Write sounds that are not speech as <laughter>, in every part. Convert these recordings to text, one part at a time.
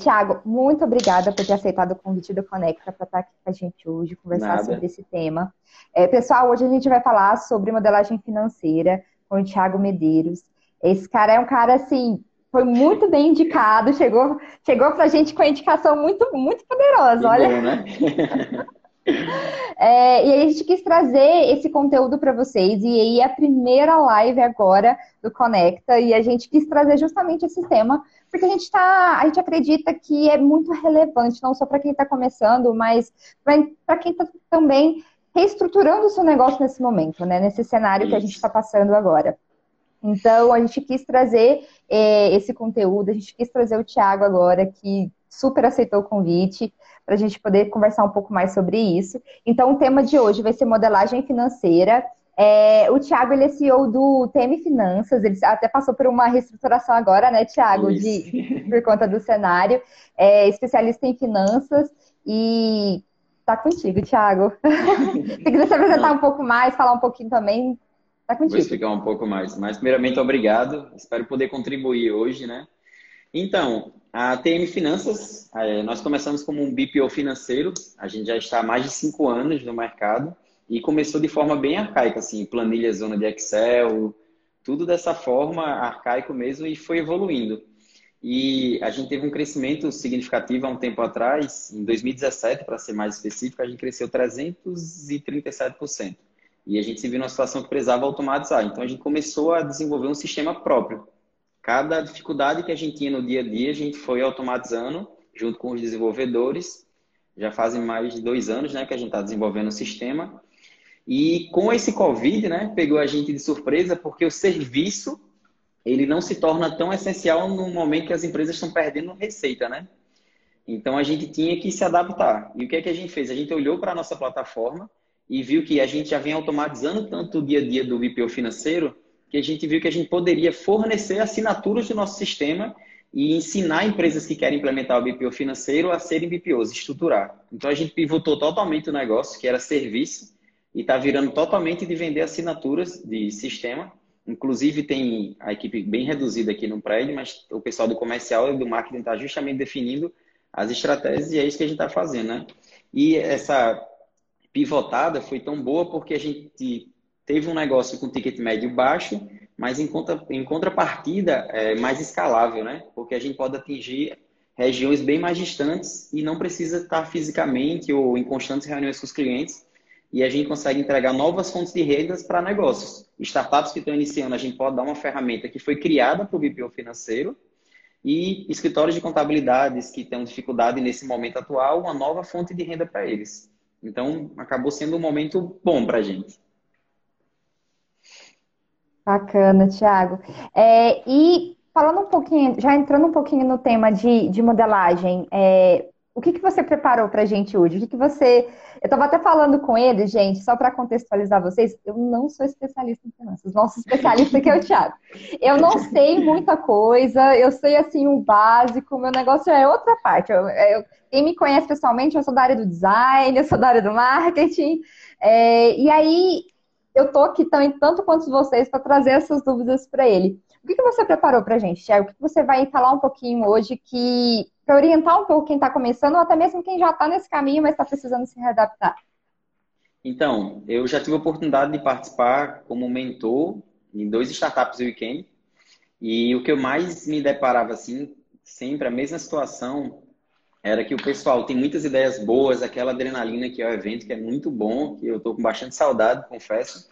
Tiago, muito obrigada por ter aceitado o convite do Conecta para estar aqui com a gente hoje, conversar Nada. sobre esse tema. É, pessoal, hoje a gente vai falar sobre modelagem financeira com o Tiago Medeiros. Esse cara é um cara, assim, foi muito bem indicado, chegou, chegou para a gente com a indicação muito, muito poderosa, que olha. Bom, né? <laughs> É, e aí a gente quis trazer esse conteúdo para vocês, e aí é a primeira live agora do Conecta, e a gente quis trazer justamente esse tema, porque a gente tá, a gente acredita que é muito relevante, não só para quem está começando, mas para quem está também reestruturando o seu negócio nesse momento, né? Nesse cenário Isso. que a gente está passando agora. Então, a gente quis trazer é, esse conteúdo, a gente quis trazer o Thiago agora, que super aceitou o convite para a gente poder conversar um pouco mais sobre isso. Então, o tema de hoje vai ser modelagem financeira. É, o Thiago, ele é CEO do TM Finanças, ele até passou por uma reestruturação agora, né, Thiago, de, <laughs> por conta do cenário. É especialista em finanças e tá contigo, Thiago. <laughs> Se quiser se apresentar Não. um pouco mais, falar um pouquinho também, tá contigo. Vou explicar um pouco mais. Mas, primeiramente, obrigado. Espero poder contribuir hoje, né? Então, a TM Finanças, é, nós começamos como um BPO financeiro, a gente já está há mais de cinco anos no mercado e começou de forma bem arcaica, assim, planilha zona de Excel, tudo dessa forma, arcaico mesmo, e foi evoluindo. E a gente teve um crescimento significativo há um tempo atrás, em 2017, para ser mais específico, a gente cresceu 337%. E a gente se viu numa situação que precisava automatizar. Então a gente começou a desenvolver um sistema próprio Cada dificuldade que a gente tinha no dia a dia, a gente foi automatizando junto com os desenvolvedores. Já fazem mais de dois anos né, que a gente está desenvolvendo o sistema. E com esse Covid, né, pegou a gente de surpresa, porque o serviço ele não se torna tão essencial no momento que as empresas estão perdendo receita, né? Então a gente tinha que se adaptar. E o que é que a gente fez? A gente olhou para a nossa plataforma e viu que a gente já vem automatizando tanto o dia a dia do BPO financeiro que a gente viu que a gente poderia fornecer assinaturas do nosso sistema e ensinar empresas que querem implementar o BPO financeiro a serem BPOs, estruturar. Então a gente pivotou totalmente o negócio, que era serviço, e está virando totalmente de vender assinaturas de sistema. Inclusive tem a equipe bem reduzida aqui no prédio, mas o pessoal do comercial e do marketing está justamente definindo as estratégias e é isso que a gente está fazendo, né? E essa pivotada foi tão boa porque a gente teve um negócio com ticket médio baixo, mas em, contra, em contrapartida é mais escalável, né? Porque a gente pode atingir regiões bem mais distantes e não precisa estar fisicamente ou em constantes reuniões com os clientes. E a gente consegue entregar novas fontes de rendas para negócios. Startups que estão iniciando, a gente pode dar uma ferramenta que foi criada para o BPO financeiro e escritórios de contabilidades que têm dificuldade nesse momento atual, uma nova fonte de renda para eles. Então, acabou sendo um momento bom para a gente. Bacana, Thiago. É, e falando um pouquinho, já entrando um pouquinho no tema de, de modelagem, é, o que, que você preparou para a gente hoje? O que, que você. Eu estava até falando com ele, gente, só para contextualizar vocês, eu não sou especialista em finanças. Nosso especialista aqui é o Thiago. Eu não sei muita coisa, eu sei assim o básico, meu negócio é outra parte. Eu, eu, quem me conhece pessoalmente, eu sou da área do design, eu sou da área do marketing. É, e aí eu tô aqui também, tanto quanto vocês, para trazer essas dúvidas para ele. O que, que você preparou para gente, Thiago? O que, que você vai falar um pouquinho hoje que para orientar um pouco quem está começando, ou até mesmo quem já está nesse caminho, mas está precisando se readaptar? Então, eu já tive a oportunidade de participar como mentor em dois startups weekend. E o que eu mais me deparava assim, sempre a mesma situação, era que o pessoal tem muitas ideias boas, aquela adrenalina que é o evento, que é muito bom, que eu estou com bastante saudade, confesso.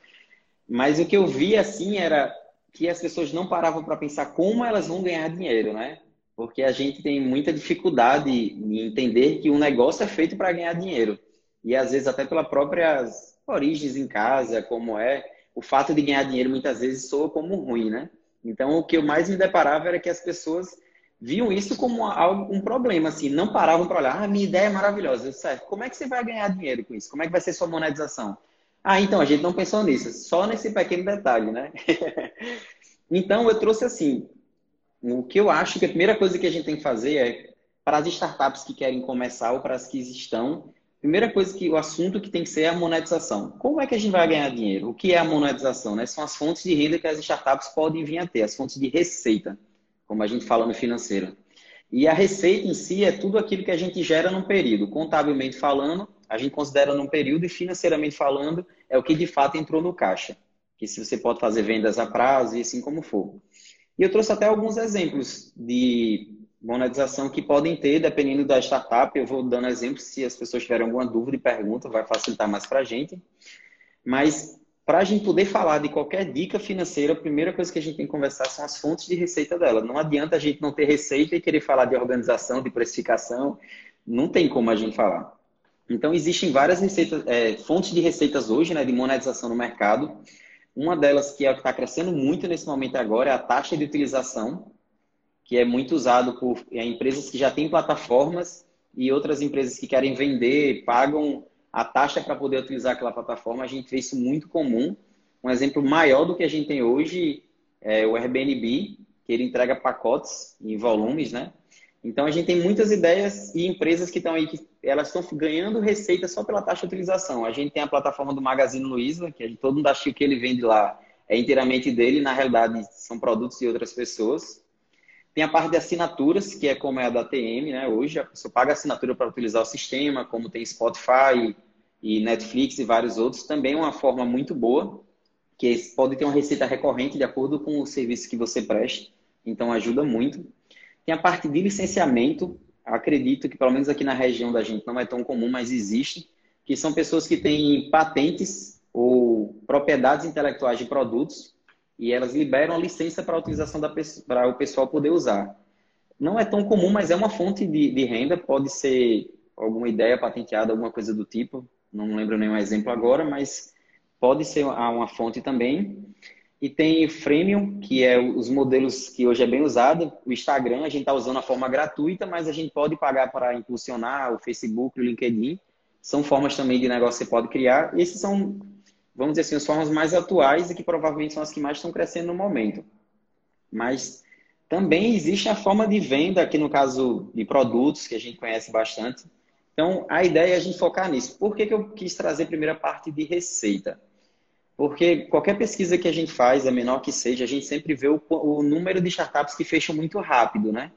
Mas o que eu vi assim era que as pessoas não paravam para pensar como elas vão ganhar dinheiro, né? Porque a gente tem muita dificuldade em entender que um negócio é feito para ganhar dinheiro. E às vezes até pelas próprias origens em casa, como é, o fato de ganhar dinheiro muitas vezes soa como ruim, né? Então o que eu mais me deparava era que as pessoas viam isso como algo, um problema, assim, não paravam para olhar, ah, minha ideia é maravilhosa, certo? Como é que você vai ganhar dinheiro com isso? Como é que vai ser sua monetização? Ah, então, a gente não pensou nisso, só nesse pequeno detalhe, né? <laughs> então, eu trouxe assim, o que eu acho que a primeira coisa que a gente tem que fazer é, para as startups que querem começar ou para as que estão, primeira coisa que o assunto que tem que ser é a monetização. Como é que a gente vai ganhar dinheiro? O que é a monetização? Né? São as fontes de renda que as startups podem vir a ter, as fontes de receita como a gente fala no financeiro. E a receita em si é tudo aquilo que a gente gera num período. Contabilmente falando, a gente considera num período e financeiramente falando, é o que de fato entrou no caixa. Que se você pode fazer vendas a prazo e assim como for. E eu trouxe até alguns exemplos de monetização que podem ter, dependendo da startup. Eu vou dando exemplos, se as pessoas tiverem alguma dúvida e pergunta, vai facilitar mais para a gente. Mas para a gente poder falar de qualquer dica financeira, a primeira coisa que a gente tem que conversar são as fontes de receita dela. Não adianta a gente não ter receita e querer falar de organização, de precificação. Não tem como a gente falar. Então, existem várias receitas, é, fontes de receitas hoje, né, de monetização no mercado. Uma delas que é está crescendo muito nesse momento agora é a taxa de utilização, que é muito usado por é, empresas que já têm plataformas e outras empresas que querem vender, pagam a taxa para poder utilizar aquela plataforma. A gente vê isso muito comum. Um exemplo maior do que a gente tem hoje é o Airbnb, que ele entrega pacotes em volumes, né? Então a gente tem muitas ideias e empresas que estão aí que elas estão ganhando receita só pela taxa de utilização. A gente tem a plataforma do Magazine Luiza, que todo mundo acha que ele vende lá é inteiramente dele, na realidade são produtos de outras pessoas. Tem a parte de assinaturas, que é como é a da TM, né? Hoje a pessoa paga assinatura para utilizar o sistema, como tem Spotify e Netflix e vários outros. Também é uma forma muito boa, que pode ter uma receita recorrente de acordo com o serviço que você preste. Então ajuda muito. Tem a parte de licenciamento. Acredito que pelo menos aqui na região da gente não é tão comum, mas existe, que são pessoas que têm patentes ou propriedades intelectuais de produtos e elas liberam a licença para a utilização da para o pessoal poder usar. Não é tão comum, mas é uma fonte de, de renda, pode ser alguma ideia patenteada, alguma coisa do tipo. Não lembro nenhum exemplo agora, mas pode ser uma fonte também. E tem o Freemium, que é os modelos que hoje é bem usado. O Instagram a gente está usando a forma gratuita, mas a gente pode pagar para impulsionar o Facebook, o LinkedIn. São formas também de negócio que você pode criar. Esses são vamos dizer assim, as formas mais atuais e que provavelmente são as que mais estão crescendo no momento. Mas também existe a forma de venda, aqui no caso de produtos, que a gente conhece bastante. Então, a ideia é a gente focar nisso. Por que, que eu quis trazer a primeira parte de receita? Porque qualquer pesquisa que a gente faz, a menor que seja, a gente sempre vê o, o número de startups que fecham muito rápido, né?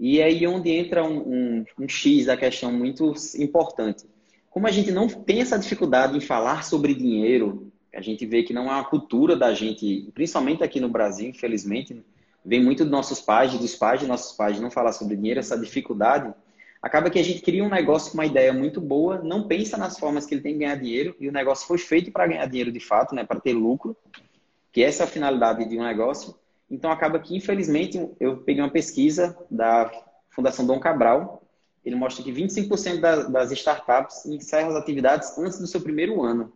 E é aí onde entra um, um, um X da questão muito importante como a gente não tem essa dificuldade em falar sobre dinheiro, a gente vê que não é uma cultura da gente, principalmente aqui no Brasil, infelizmente, vem muito dos nossos pais, dos pais de nossos pais, não falar sobre dinheiro, essa dificuldade, acaba que a gente cria um negócio com uma ideia muito boa, não pensa nas formas que ele tem que ganhar dinheiro, e o negócio foi feito para ganhar dinheiro de fato, né, para ter lucro, que essa é a finalidade de um negócio. Então acaba que, infelizmente, eu peguei uma pesquisa da Fundação Dom Cabral, ele mostra que 25% das startups encerram as atividades antes do seu primeiro ano.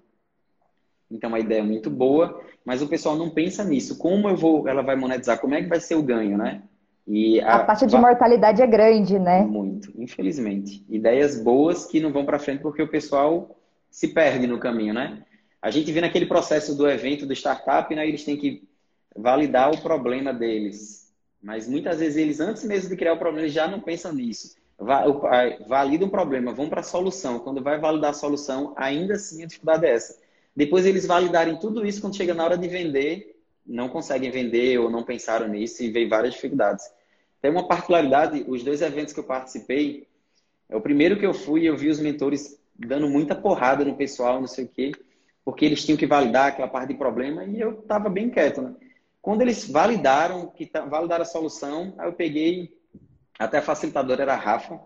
Então, é uma ideia muito boa, mas o pessoal não pensa nisso. Como eu vou, ela vai monetizar? Como é que vai ser o ganho, né? E a, a taxa de mortalidade é grande, né? Muito, infelizmente. Ideias boas que não vão para frente porque o pessoal se perde no caminho, né? A gente vê naquele processo do evento do startup, né? Eles têm que validar o problema deles. Mas muitas vezes eles, antes mesmo de criar o problema, eles já não pensam nisso valida um problema, vão para a solução. Quando vai validar a solução, ainda assim a dificuldade é essa. Depois eles validarem tudo isso, quando chega na hora de vender, não conseguem vender ou não pensaram nisso e vem várias dificuldades. Tem uma particularidade, os dois eventos que eu participei, é o primeiro que eu fui, eu vi os mentores dando muita porrada no pessoal, não sei o quê, porque eles tinham que validar aquela parte de problema e eu estava bem quieto, né? Quando eles validaram, que validaram a solução, aí eu peguei até a facilitadora era a Rafa.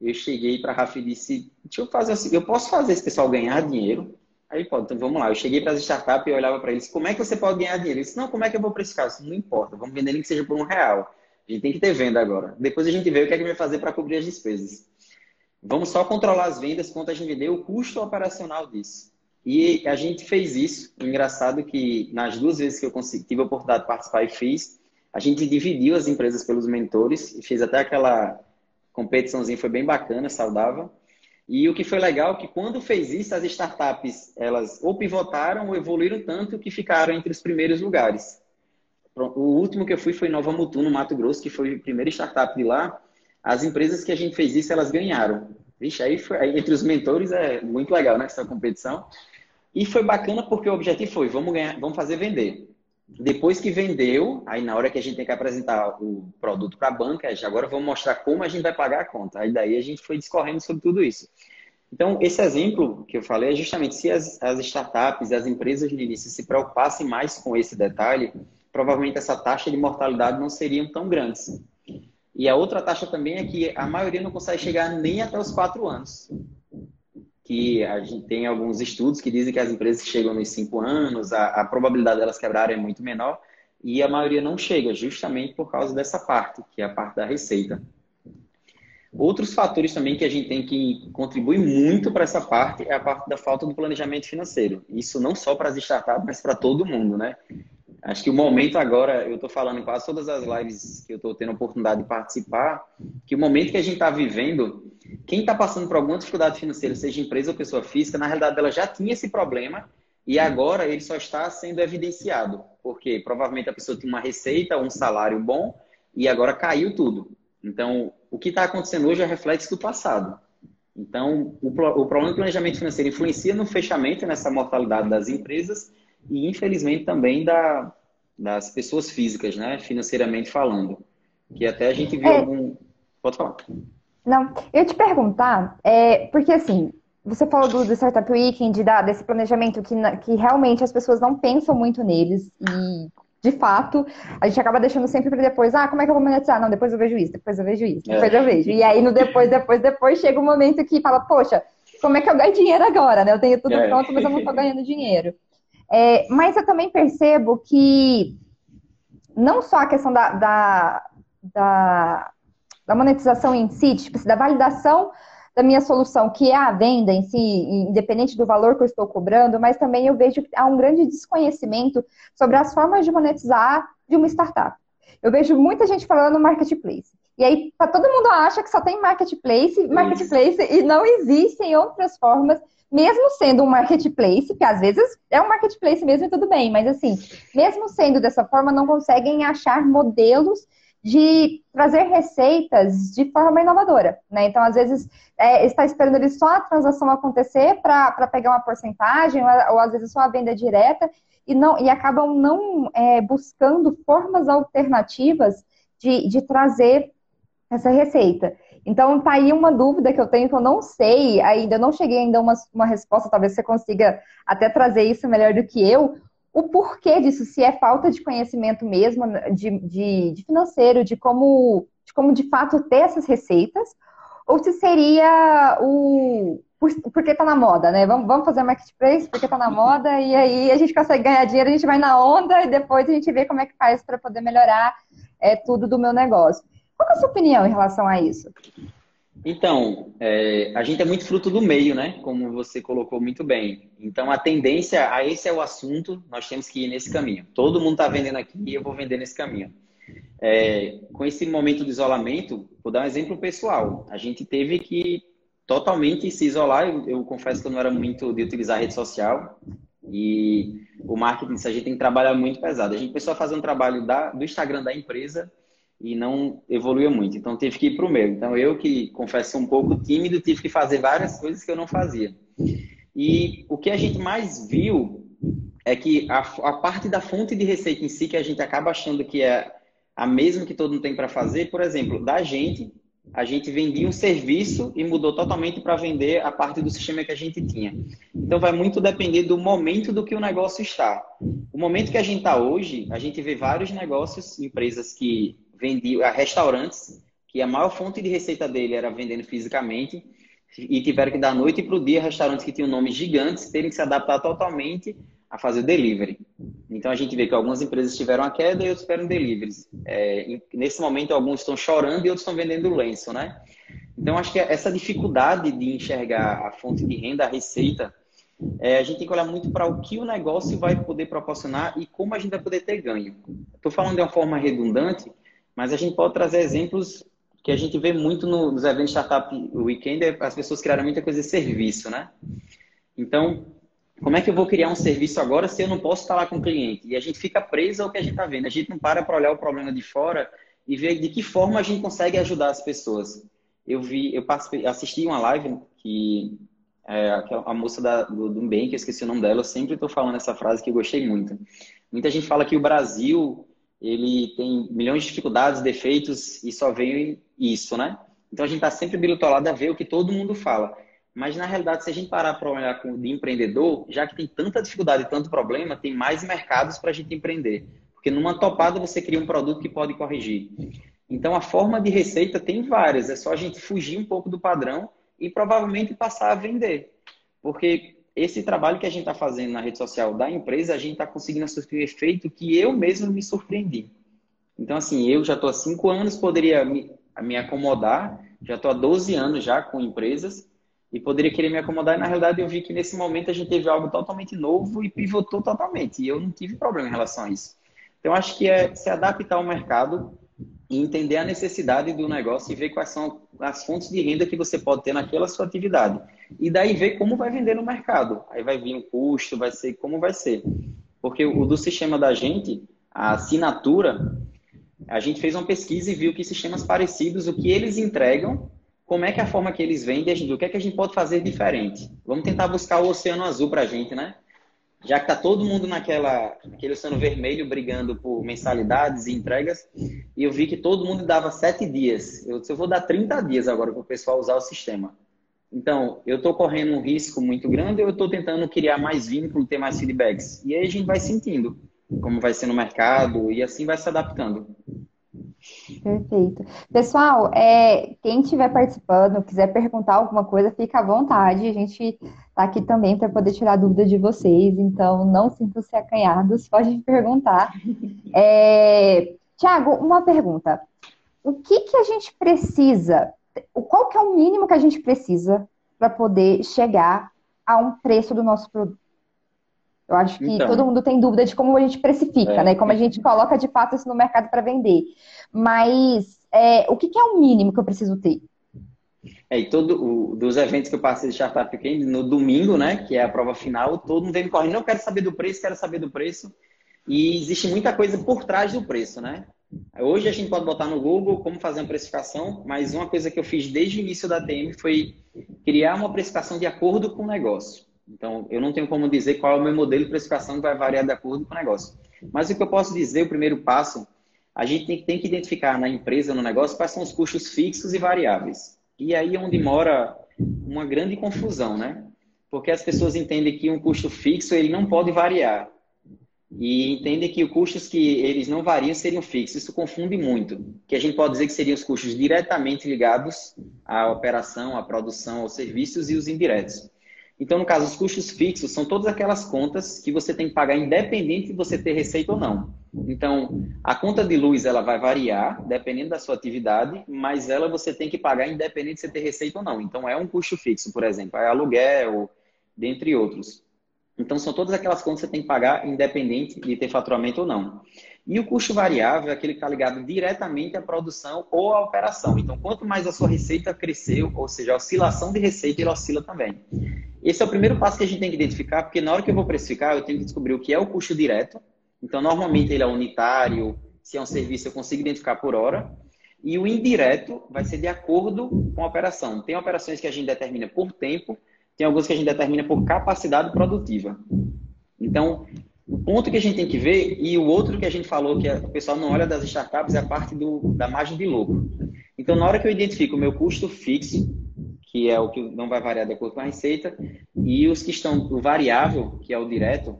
Eu cheguei para a Rafa e disse: Deixa eu fazer assim, eu posso fazer esse pessoal ganhar dinheiro? Aí pode, então vamos lá. Eu cheguei para as startups e olhava para eles: Como é que você pode ganhar dinheiro? Ele disse: Não, como é que eu vou precificar? Isso não importa, vamos vender nem que seja por um real. A gente tem que ter venda agora. Depois a gente vê o que é que vai fazer para cobrir as despesas. Vamos só controlar as vendas, quanto a gente vender, o custo operacional disso. E a gente fez isso. Engraçado que nas duas vezes que eu consegui, tive a oportunidade de participar e fiz, a gente dividiu as empresas pelos mentores e fez até aquela competiçãozinha, foi bem bacana, saudável. E o que foi legal é que quando fez isso, as startups, elas ou pivotaram ou evoluíram tanto que ficaram entre os primeiros lugares. O último que eu fui foi Nova Mutu, no Mato Grosso, que foi a primeira startup de lá. As empresas que a gente fez isso, elas ganharam. Vixe, aí, foi, aí entre os mentores é muito legal, né, essa competição. E foi bacana porque o objetivo foi, vamos ganhar, vamos fazer vender. Depois que vendeu, aí na hora que a gente tem que apresentar o produto para a banca, agora vamos mostrar como a gente vai pagar a conta. Aí daí a gente foi discorrendo sobre tudo isso. Então, esse exemplo que eu falei é justamente se as, as startups as empresas de início se preocupassem mais com esse detalhe, provavelmente essa taxa de mortalidade não seriam tão grandes. E a outra taxa também é que a maioria não consegue chegar nem até os quatro anos que a gente tem alguns estudos que dizem que as empresas chegam nos cinco anos, a, a probabilidade delas quebrarem é muito menor, e a maioria não chega, justamente por causa dessa parte, que é a parte da receita. Outros fatores também que a gente tem que contribuir muito para essa parte é a parte da falta do planejamento financeiro. Isso não só para as startups, mas para todo mundo, né? Acho que o momento agora, eu estou falando em quase todas as lives que eu estou tendo a oportunidade de participar, que o momento que a gente está vivendo, quem está passando por alguma dificuldade financeira, seja empresa ou pessoa física, na realidade ela já tinha esse problema e agora ele só está sendo evidenciado, porque provavelmente a pessoa tinha uma receita, um salário bom e agora caiu tudo. Então, o que está acontecendo hoje é reflexo do passado. Então, o, o problema do planejamento financeiro influencia no fechamento, nessa mortalidade das empresas e, infelizmente, também da, das pessoas físicas, né? financeiramente falando. Que até a gente viu é... algum. Pode falar. Não, eu ia te perguntar, é, porque assim, você falou do, do Startup Weekend, da, desse planejamento que, que realmente as pessoas não pensam muito neles e de fato, a gente acaba deixando sempre para depois, ah, como é que eu vou monetizar? Não, depois eu vejo isso, depois eu vejo isso, depois é. eu vejo. E aí no depois, depois, depois chega um momento que fala, poxa, como é que eu ganho dinheiro agora, né? Eu tenho tudo é. pronto, mas eu não estou <laughs> ganhando dinheiro. É, mas eu também percebo que não só a questão da, da, da, da monetização em si, tipo, da validação da minha solução, que é a venda em si, independente do valor que eu estou cobrando, mas também eu vejo que há um grande desconhecimento sobre as formas de monetizar de uma startup. Eu vejo muita gente falando marketplace. E aí, todo mundo acha que só tem marketplace, marketplace, Isso. e não existem outras formas mesmo sendo um marketplace, que às vezes é um marketplace mesmo e tudo bem, mas assim, mesmo sendo dessa forma, não conseguem achar modelos de trazer receitas de forma inovadora, né? Então, às vezes, é, está esperando ali só a transação acontecer para pegar uma porcentagem, ou, ou, às vezes só a venda direta, e, não, e acabam não é, buscando formas alternativas de, de trazer essa receita. Então, tá aí uma dúvida que eu tenho que eu não sei ainda, eu não cheguei ainda a uma, uma resposta, talvez você consiga até trazer isso melhor do que eu. O porquê disso, se é falta de conhecimento mesmo de, de, de financeiro, de como, de como de fato ter essas receitas, ou se seria o, porque tá na moda, né? Vamos, vamos fazer marketplace porque tá na <laughs> moda e aí a gente consegue ganhar dinheiro, a gente vai na onda e depois a gente vê como é que faz para poder melhorar é, tudo do meu negócio. Qual é a sua opinião em relação a isso? Então, é, a gente é muito fruto do meio, né? Como você colocou muito bem. Então, a tendência a esse é o assunto, nós temos que ir nesse caminho. Todo mundo está vendendo aqui e eu vou vender nesse caminho. É, com esse momento de isolamento, vou dar um exemplo pessoal. A gente teve que totalmente se isolar. Eu, eu confesso que eu não era muito de utilizar rede social. E o marketing, a gente tem que trabalhar muito pesado. A gente começou a fazer um trabalho da, do Instagram da empresa e não evoluiu muito. Então tive que ir para o meu. Então eu que confesso um pouco tímido, tive que fazer várias coisas que eu não fazia. E o que a gente mais viu é que a, a parte da fonte de receita em si, que a gente acaba achando que é a mesma que todo mundo tem para fazer, por exemplo, da gente, a gente vendia um serviço e mudou totalmente para vender a parte do sistema que a gente tinha. Então vai muito depender do momento do que o negócio está. O momento que a gente está hoje, a gente vê vários negócios, empresas que vendia restaurantes, que a maior fonte de receita dele era vendendo fisicamente, e tiveram que dar noite para o dia restaurantes que tinham nomes gigantes terem que se adaptar totalmente a fazer delivery. Então a gente vê que algumas empresas tiveram a queda e outras tiveram deliveries. É, nesse momento alguns estão chorando e outros estão vendendo lenço, né? Então acho que essa dificuldade de enxergar a fonte de renda, a receita, é, a gente tem que olhar muito para o que o negócio vai poder proporcionar e como a gente vai poder ter ganho. Estou falando de uma forma redundante, mas a gente pode trazer exemplos que a gente vê muito nos eventos Startup Weekend, é as pessoas criaram muita coisa de serviço, né? Então, como é que eu vou criar um serviço agora se eu não posso falar com o cliente? E a gente fica preso ao que a gente está vendo. A gente não para para olhar o problema de fora e ver de que forma a gente consegue ajudar as pessoas. Eu vi, eu assisti uma live que é, a moça da, do, do bem, que eu esqueci o nome dela, eu sempre estou falando essa frase que eu gostei muito. Muita gente fala que o Brasil ele tem milhões de dificuldades, defeitos e só veio isso, né? Então a gente está sempre bilutolado a ver o que todo mundo fala. Mas na realidade, se a gente parar para olhar de empreendedor, já que tem tanta dificuldade e tanto problema, tem mais mercados para a gente empreender. Porque numa topada você cria um produto que pode corrigir. Então a forma de receita tem várias, é só a gente fugir um pouco do padrão e provavelmente passar a vender. Porque esse trabalho que a gente está fazendo na rede social da empresa, a gente está conseguindo assistir o efeito que eu mesmo me surpreendi. Então, assim, eu já estou há cinco anos, poderia me, me acomodar, já estou há 12 anos já com empresas, e poderia querer me acomodar, e na realidade eu vi que nesse momento a gente teve algo totalmente novo e pivotou totalmente, e eu não tive problema em relação a isso. Então, acho que é se adaptar ao mercado e entender a necessidade do negócio e ver quais são as fontes de renda que você pode ter naquela sua atividade. E daí ver como vai vender no mercado. Aí vai vir o custo, vai ser como vai ser. Porque o do sistema da gente, a assinatura, a gente fez uma pesquisa e viu que sistemas parecidos, o que eles entregam, como é que é a forma que eles vendem, o que é que a gente pode fazer diferente. Vamos tentar buscar o oceano azul para a gente, né? já que está todo mundo naquela, naquele oceano vermelho brigando por mensalidades e entregas, e eu vi que todo mundo dava sete dias. Eu eu vou dar 30 dias agora para o pessoal usar o sistema. Então, eu estou correndo um risco muito grande ou eu estou tentando criar mais vínculo, ter mais feedbacks? E aí a gente vai sentindo como vai ser no mercado e assim vai se adaptando. Perfeito. Pessoal, é, quem estiver participando, quiser perguntar alguma coisa, fica à vontade. A gente está aqui também para poder tirar dúvida de vocês, então não sintam-se acanhados, pode perguntar. É, Tiago, uma pergunta. O que, que a gente precisa, qual que é o mínimo que a gente precisa para poder chegar a um preço do nosso produto? Eu acho que então, todo mundo tem dúvida de como a gente precifica, é, né? Como a gente coloca de fato isso no mercado para vender. Mas é, o que, que, é o mínimo que eu preciso ter? É, e todo o, dos eventos que eu passei de Startup Weekend, no domingo, né, que é a prova final, todo mundo vem me correndo, não quero saber do preço, quero saber do preço. E existe muita coisa por trás do preço, né? Hoje a gente pode botar no Google como fazer uma precificação, mas uma coisa que eu fiz desde o início da TM foi criar uma precificação de acordo com o negócio. Então, eu não tenho como dizer qual é o meu modelo de precificação que vai variar de acordo com o negócio. Mas o que eu posso dizer, o primeiro passo, a gente tem, que identificar na empresa, no negócio, quais são os custos fixos e variáveis. E aí é onde mora uma grande confusão, né? Porque as pessoas entendem que um custo fixo ele não pode variar. E entendem que os custos que eles não variam seriam fixos. Isso confunde muito. Que a gente pode dizer que seriam os custos diretamente ligados à operação, à produção, aos serviços e os indiretos. Então, no caso, os custos fixos são todas aquelas contas que você tem que pagar independente de você ter receita ou não. Então, a conta de luz ela vai variar dependendo da sua atividade, mas ela você tem que pagar independente de você ter receita ou não. Então, é um custo fixo, por exemplo, é aluguel, dentre outros. Então, são todas aquelas contas que você tem que pagar independente de ter faturamento ou não. E o custo variável é aquele que está ligado diretamente à produção ou à operação. Então, quanto mais a sua receita cresceu, ou seja, a oscilação de receita, ele oscila também. Esse é o primeiro passo que a gente tem que identificar, porque na hora que eu vou precificar, eu tenho que descobrir o que é o custo direto. Então, normalmente ele é unitário, se é um serviço, eu consigo identificar por hora. E o indireto vai ser de acordo com a operação. Tem operações que a gente determina por tempo, tem algumas que a gente determina por capacidade produtiva. Então, o ponto que a gente tem que ver, e o outro que a gente falou, que o pessoal não olha das startups, é a parte do, da margem de lucro. Então, na hora que eu identifico o meu custo fixo, que é o que não vai variar de acordo com a receita, e os que estão o variável, que é o direto,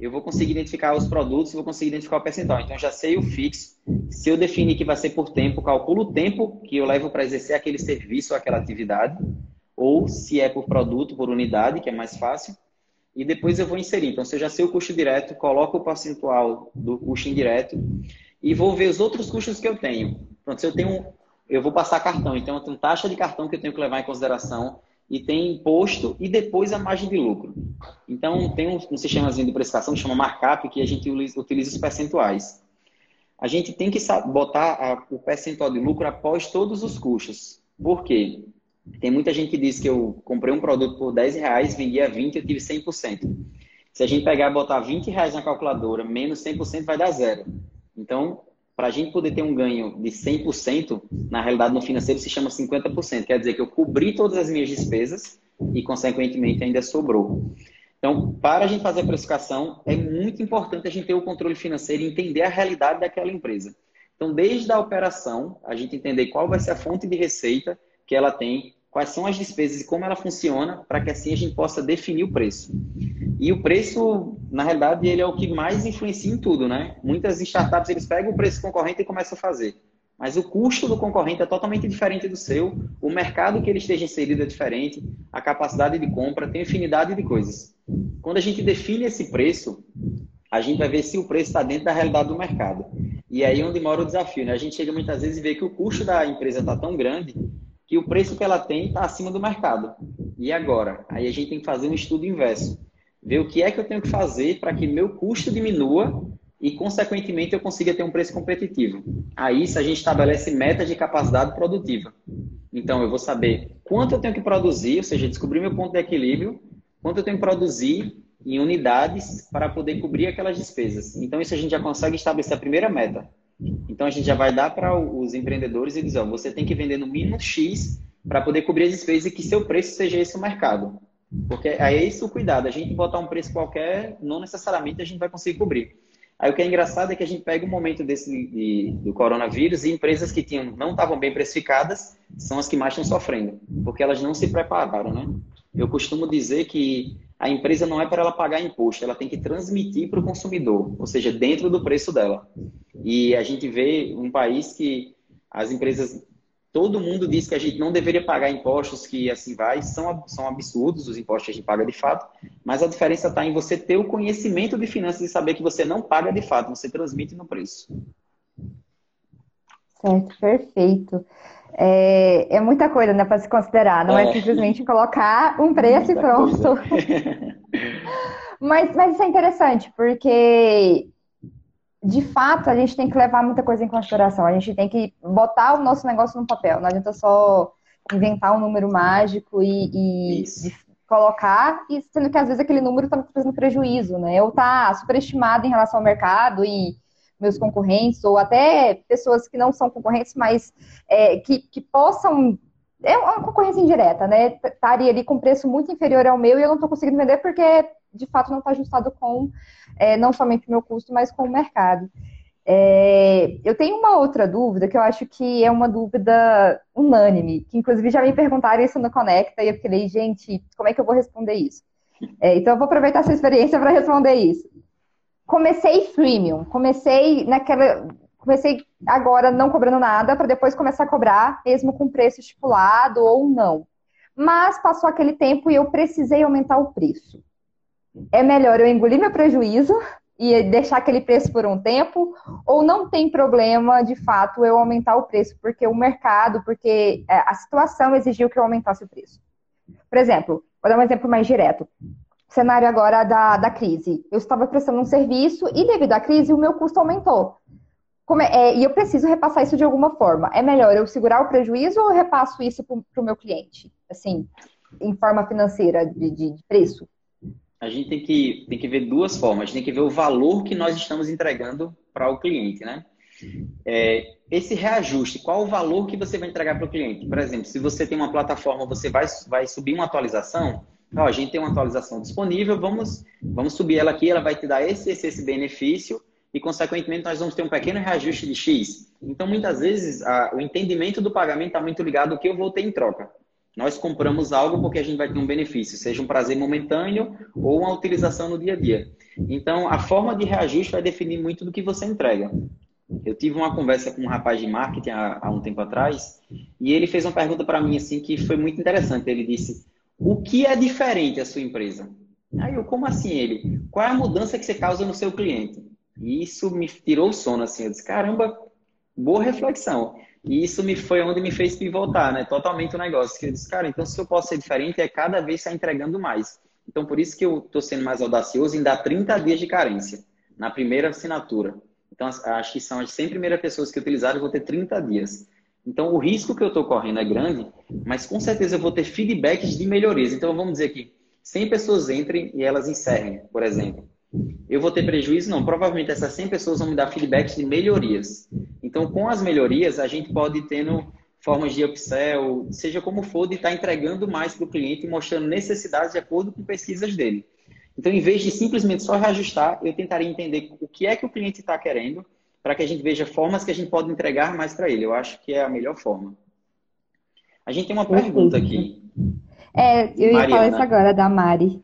eu vou conseguir identificar os produtos, vou conseguir identificar o percentual. Então, já sei o fixo. Se eu definir que vai ser por tempo, calculo o tempo que eu levo para exercer aquele serviço ou aquela atividade, ou se é por produto, por unidade, que é mais fácil, e depois eu vou inserir. Então, se eu já sei o custo direto, coloco o percentual do custo indireto e vou ver os outros custos que eu tenho. Pronto, se eu tenho eu vou passar cartão. Então, eu tenho taxa de cartão que eu tenho que levar em consideração e tem imposto e depois a margem de lucro. Então, tem um, um sistemazinho de precificação que chama markup, que a gente utiliza os percentuais. A gente tem que botar a, o percentual de lucro após todos os custos. Por quê? Tem muita gente que diz que eu comprei um produto por 10 reais, vendi a 20 eu tive 100%. Se a gente pegar e botar 20 reais na calculadora, menos 100% vai dar zero. Então, para a gente poder ter um ganho de 100%, na realidade no financeiro se chama 50%. Quer dizer que eu cobri todas as minhas despesas e, consequentemente, ainda sobrou. Então, para a gente fazer a precificação, é muito importante a gente ter o controle financeiro e entender a realidade daquela empresa. Então, desde a operação, a gente entender qual vai ser a fonte de receita que ela tem, quais são as despesas e como ela funciona, para que assim a gente possa definir o preço. E o preço, na realidade, ele é o que mais influencia em tudo, né? Muitas startups, eles pegam o preço concorrente e começam a fazer. Mas o custo do concorrente é totalmente diferente do seu, o mercado que ele esteja inserido é diferente, a capacidade de compra, tem infinidade de coisas. Quando a gente define esse preço, a gente vai ver se o preço está dentro da realidade do mercado. E aí é onde mora o desafio, né? A gente chega muitas vezes e vê que o custo da empresa está tão grande que o preço que ela tem está acima do mercado. E agora? Aí a gente tem que fazer um estudo inverso. Ver o que é que eu tenho que fazer para que meu custo diminua e, consequentemente, eu consiga ter um preço competitivo. Aí, se a gente estabelece metas de capacidade produtiva. Então, eu vou saber quanto eu tenho que produzir, ou seja, descobrir meu ponto de equilíbrio, quanto eu tenho que produzir em unidades para poder cobrir aquelas despesas. Então, isso a gente já consegue estabelecer a primeira meta. Então, a gente já vai dar para os empreendedores e dizer, você tem que vender no mínimo X para poder cobrir as despesas e que seu preço seja esse o mercado. Porque aí é isso o cuidado. A gente botar um preço qualquer, não necessariamente a gente vai conseguir cobrir. Aí o que é engraçado é que a gente pega um momento desse de, do coronavírus e empresas que tinham, não estavam bem precificadas são as que mais estão sofrendo, porque elas não se prepararam, né? Eu costumo dizer que a empresa não é para ela pagar imposto, ela tem que transmitir para o consumidor, ou seja, dentro do preço dela. E a gente vê um país que as empresas, todo mundo diz que a gente não deveria pagar impostos, que assim vai, são, são absurdos os impostos que a gente paga de fato, mas a diferença está em você ter o conhecimento de finanças e saber que você não paga de fato, você transmite no preço. Certo, perfeito. É, é muita coisa né, para se considerar, não é. é simplesmente colocar um <laughs> preço e pronto. mas, mas isso é interessante, porque de fato a gente tem que levar muita coisa em consideração. A gente tem que botar o nosso negócio no papel. Não adianta só inventar um número mágico e, e colocar, e sendo que às vezes aquele número está trazendo prejuízo, né? Ou está superestimado em relação ao mercado e meus concorrentes, ou até pessoas que não são concorrentes, mas é, que, que possam. É uma concorrência indireta, né? Estaria ali com preço muito inferior ao meu e eu não estou conseguindo vender porque, de fato, não está ajustado com é, não somente o meu custo, mas com o mercado. É, eu tenho uma outra dúvida que eu acho que é uma dúvida unânime, que inclusive já me perguntaram isso no Conecta e eu falei, gente, como é que eu vou responder isso? É, então eu vou aproveitar essa experiência para responder isso comecei freemium, comecei naquela. Comecei agora não cobrando nada, para depois começar a cobrar, mesmo com preço estipulado ou não. Mas passou aquele tempo e eu precisei aumentar o preço. É melhor eu engolir meu prejuízo e deixar aquele preço por um tempo, ou não tem problema, de fato, eu aumentar o preço, porque o mercado, porque é, a situação exigiu que eu aumentasse o preço. Por exemplo, vou dar um exemplo mais direto cenário agora da, da crise. Eu estava prestando um serviço e, devido à crise, o meu custo aumentou. É, é, e eu preciso repassar isso de alguma forma. É melhor eu segurar o prejuízo ou eu repasso isso para o meu cliente? Assim, em forma financeira, de, de, preço? A gente tem que, tem que ver duas formas. A gente tem que ver o valor que nós estamos entregando para o cliente, né? É, esse reajuste, qual o valor que você vai entregar para o cliente? Por exemplo, se você tem uma plataforma, você vai, vai subir uma atualização, Ó, a gente tem uma atualização disponível, vamos, vamos subir ela aqui, ela vai te dar esse, esse, esse benefício e, consequentemente, nós vamos ter um pequeno reajuste de X. Então, muitas vezes, a, o entendimento do pagamento está muito ligado ao que eu vou ter em troca. Nós compramos algo porque a gente vai ter um benefício, seja um prazer momentâneo ou uma utilização no dia a dia. Então, a forma de reajuste vai definir muito do que você entrega. Eu tive uma conversa com um rapaz de marketing há, há um tempo atrás e ele fez uma pergunta para mim assim que foi muito interessante. Ele disse: o que é diferente a sua empresa? Aí eu, como assim ele? Qual é a mudança que você causa no seu cliente? E isso me tirou o sono, assim. Eu disse, caramba, boa reflexão. E isso me foi onde me fez pivotar, né? Totalmente o negócio. Eu disse, cara, então se eu posso ser diferente, é cada vez estar entregando mais. Então, por isso que eu estou sendo mais audacioso em dar 30 dias de carência na primeira assinatura. Então, acho que são as 100 primeiras pessoas que utilizaram, eu vou ter 30 dias. Então, o risco que eu estou correndo é grande, mas com certeza eu vou ter feedbacks de melhorias. Então, vamos dizer que 100 pessoas entrem e elas encerrem, por exemplo. Eu vou ter prejuízo? Não. Provavelmente essas 100 pessoas vão me dar feedbacks de melhorias. Então, com as melhorias, a gente pode tendo formas de upsell, seja como for, de estar tá entregando mais para o cliente e mostrando necessidades de acordo com pesquisas dele. Então, em vez de simplesmente só reajustar, eu tentaria entender o que é que o cliente está querendo para que a gente veja formas que a gente pode entregar mais para ele. Eu acho que é a melhor forma. A gente tem uma pergunta aqui. É, eu ia Mariana, falar isso agora, da Mari.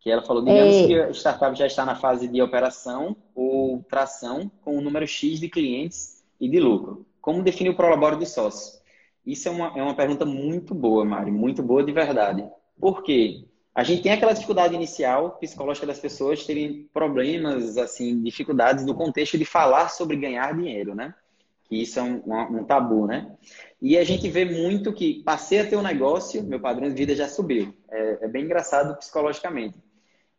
Que ela falou, digamos é... que a startup já está na fase de operação ou tração com o um número X de clientes e de lucro. Como definir o prolabore do sócio? Isso é uma, é uma pergunta muito boa, Mari, muito boa de verdade. Por quê? A gente tem aquela dificuldade inicial psicológica das pessoas terem problemas, assim, dificuldades do contexto de falar sobre ganhar dinheiro, né? Que isso é um, um, tabu, né? E a gente vê muito que passei a ter um negócio, meu padrão de vida já subiu. É, é bem engraçado psicologicamente.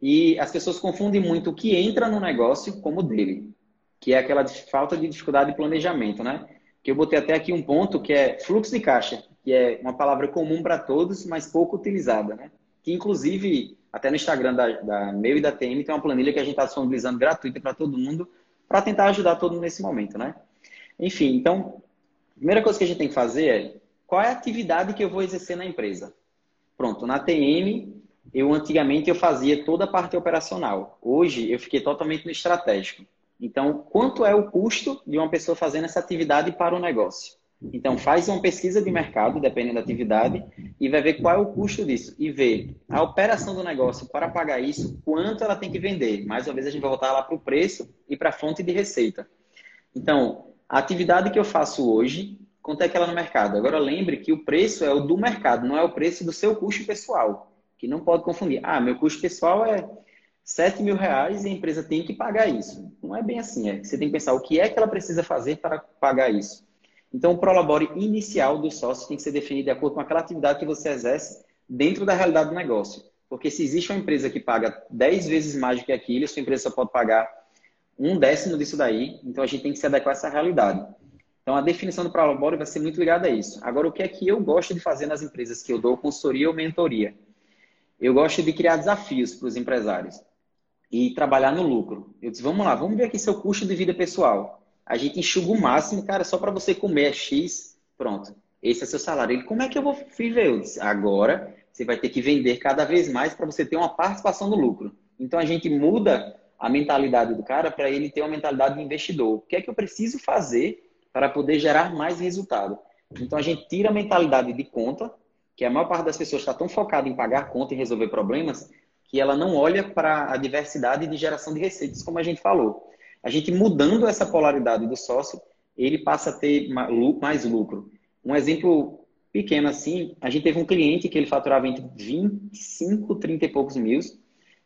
E as pessoas confundem muito o que entra no negócio como dele, que é aquela falta de dificuldade de planejamento, né? Que eu botei até aqui um ponto que é fluxo de caixa, que é uma palavra comum para todos, mas pouco utilizada, né? que inclusive até no Instagram da, da meu e da TM tem uma planilha que a gente está disponibilizando gratuita para todo mundo para tentar ajudar todo mundo nesse momento, né? Enfim, então, a primeira coisa que a gente tem que fazer é qual é a atividade que eu vou exercer na empresa? Pronto, na TM, eu antigamente eu fazia toda a parte operacional. Hoje eu fiquei totalmente no estratégico. Então, quanto é o custo de uma pessoa fazendo essa atividade para o negócio? Então, faz uma pesquisa de mercado, dependendo da atividade, e vai ver qual é o custo disso. E ver a operação do negócio para pagar isso, quanto ela tem que vender. Mais uma vez, a gente vai voltar lá para o preço e para a fonte de receita. Então, a atividade que eu faço hoje, quanto é que ela no mercado? Agora, lembre que o preço é o do mercado, não é o preço do seu custo pessoal. Que não pode confundir. Ah, meu custo pessoal é 7 mil reais e a empresa tem que pagar isso. Não é bem assim. É. Você tem que pensar o que é que ela precisa fazer para pagar isso. Então, o prolabore inicial do sócio tem que ser definido de acordo com aquela atividade que você exerce dentro da realidade do negócio. Porque se existe uma empresa que paga 10 vezes mais do que aquilo, sua empresa só pode pagar um décimo disso daí, então a gente tem que se adequar a essa realidade. Então, a definição do prolabore vai ser muito ligada a isso. Agora, o que é que eu gosto de fazer nas empresas que eu dou consultoria ou mentoria? Eu gosto de criar desafios para os empresários e trabalhar no lucro. Eu disse, vamos lá, vamos ver aqui seu custo de vida pessoal a gente enxuga o máximo, cara, só para você comer é X, pronto. Esse é seu salário. Ele, como é que eu vou viver? Eu disse, agora você vai ter que vender cada vez mais para você ter uma participação no lucro. Então a gente muda a mentalidade do cara para ele ter uma mentalidade de investidor. O que é que eu preciso fazer para poder gerar mais resultado? Então a gente tira a mentalidade de conta, que a maior parte das pessoas está tão focada em pagar conta e resolver problemas, que ela não olha para a diversidade de geração de receitas, como a gente falou. A gente mudando essa polaridade do sócio, ele passa a ter mais lucro. Um exemplo pequeno assim, a gente teve um cliente que ele faturava entre 25, 30 e poucos mil.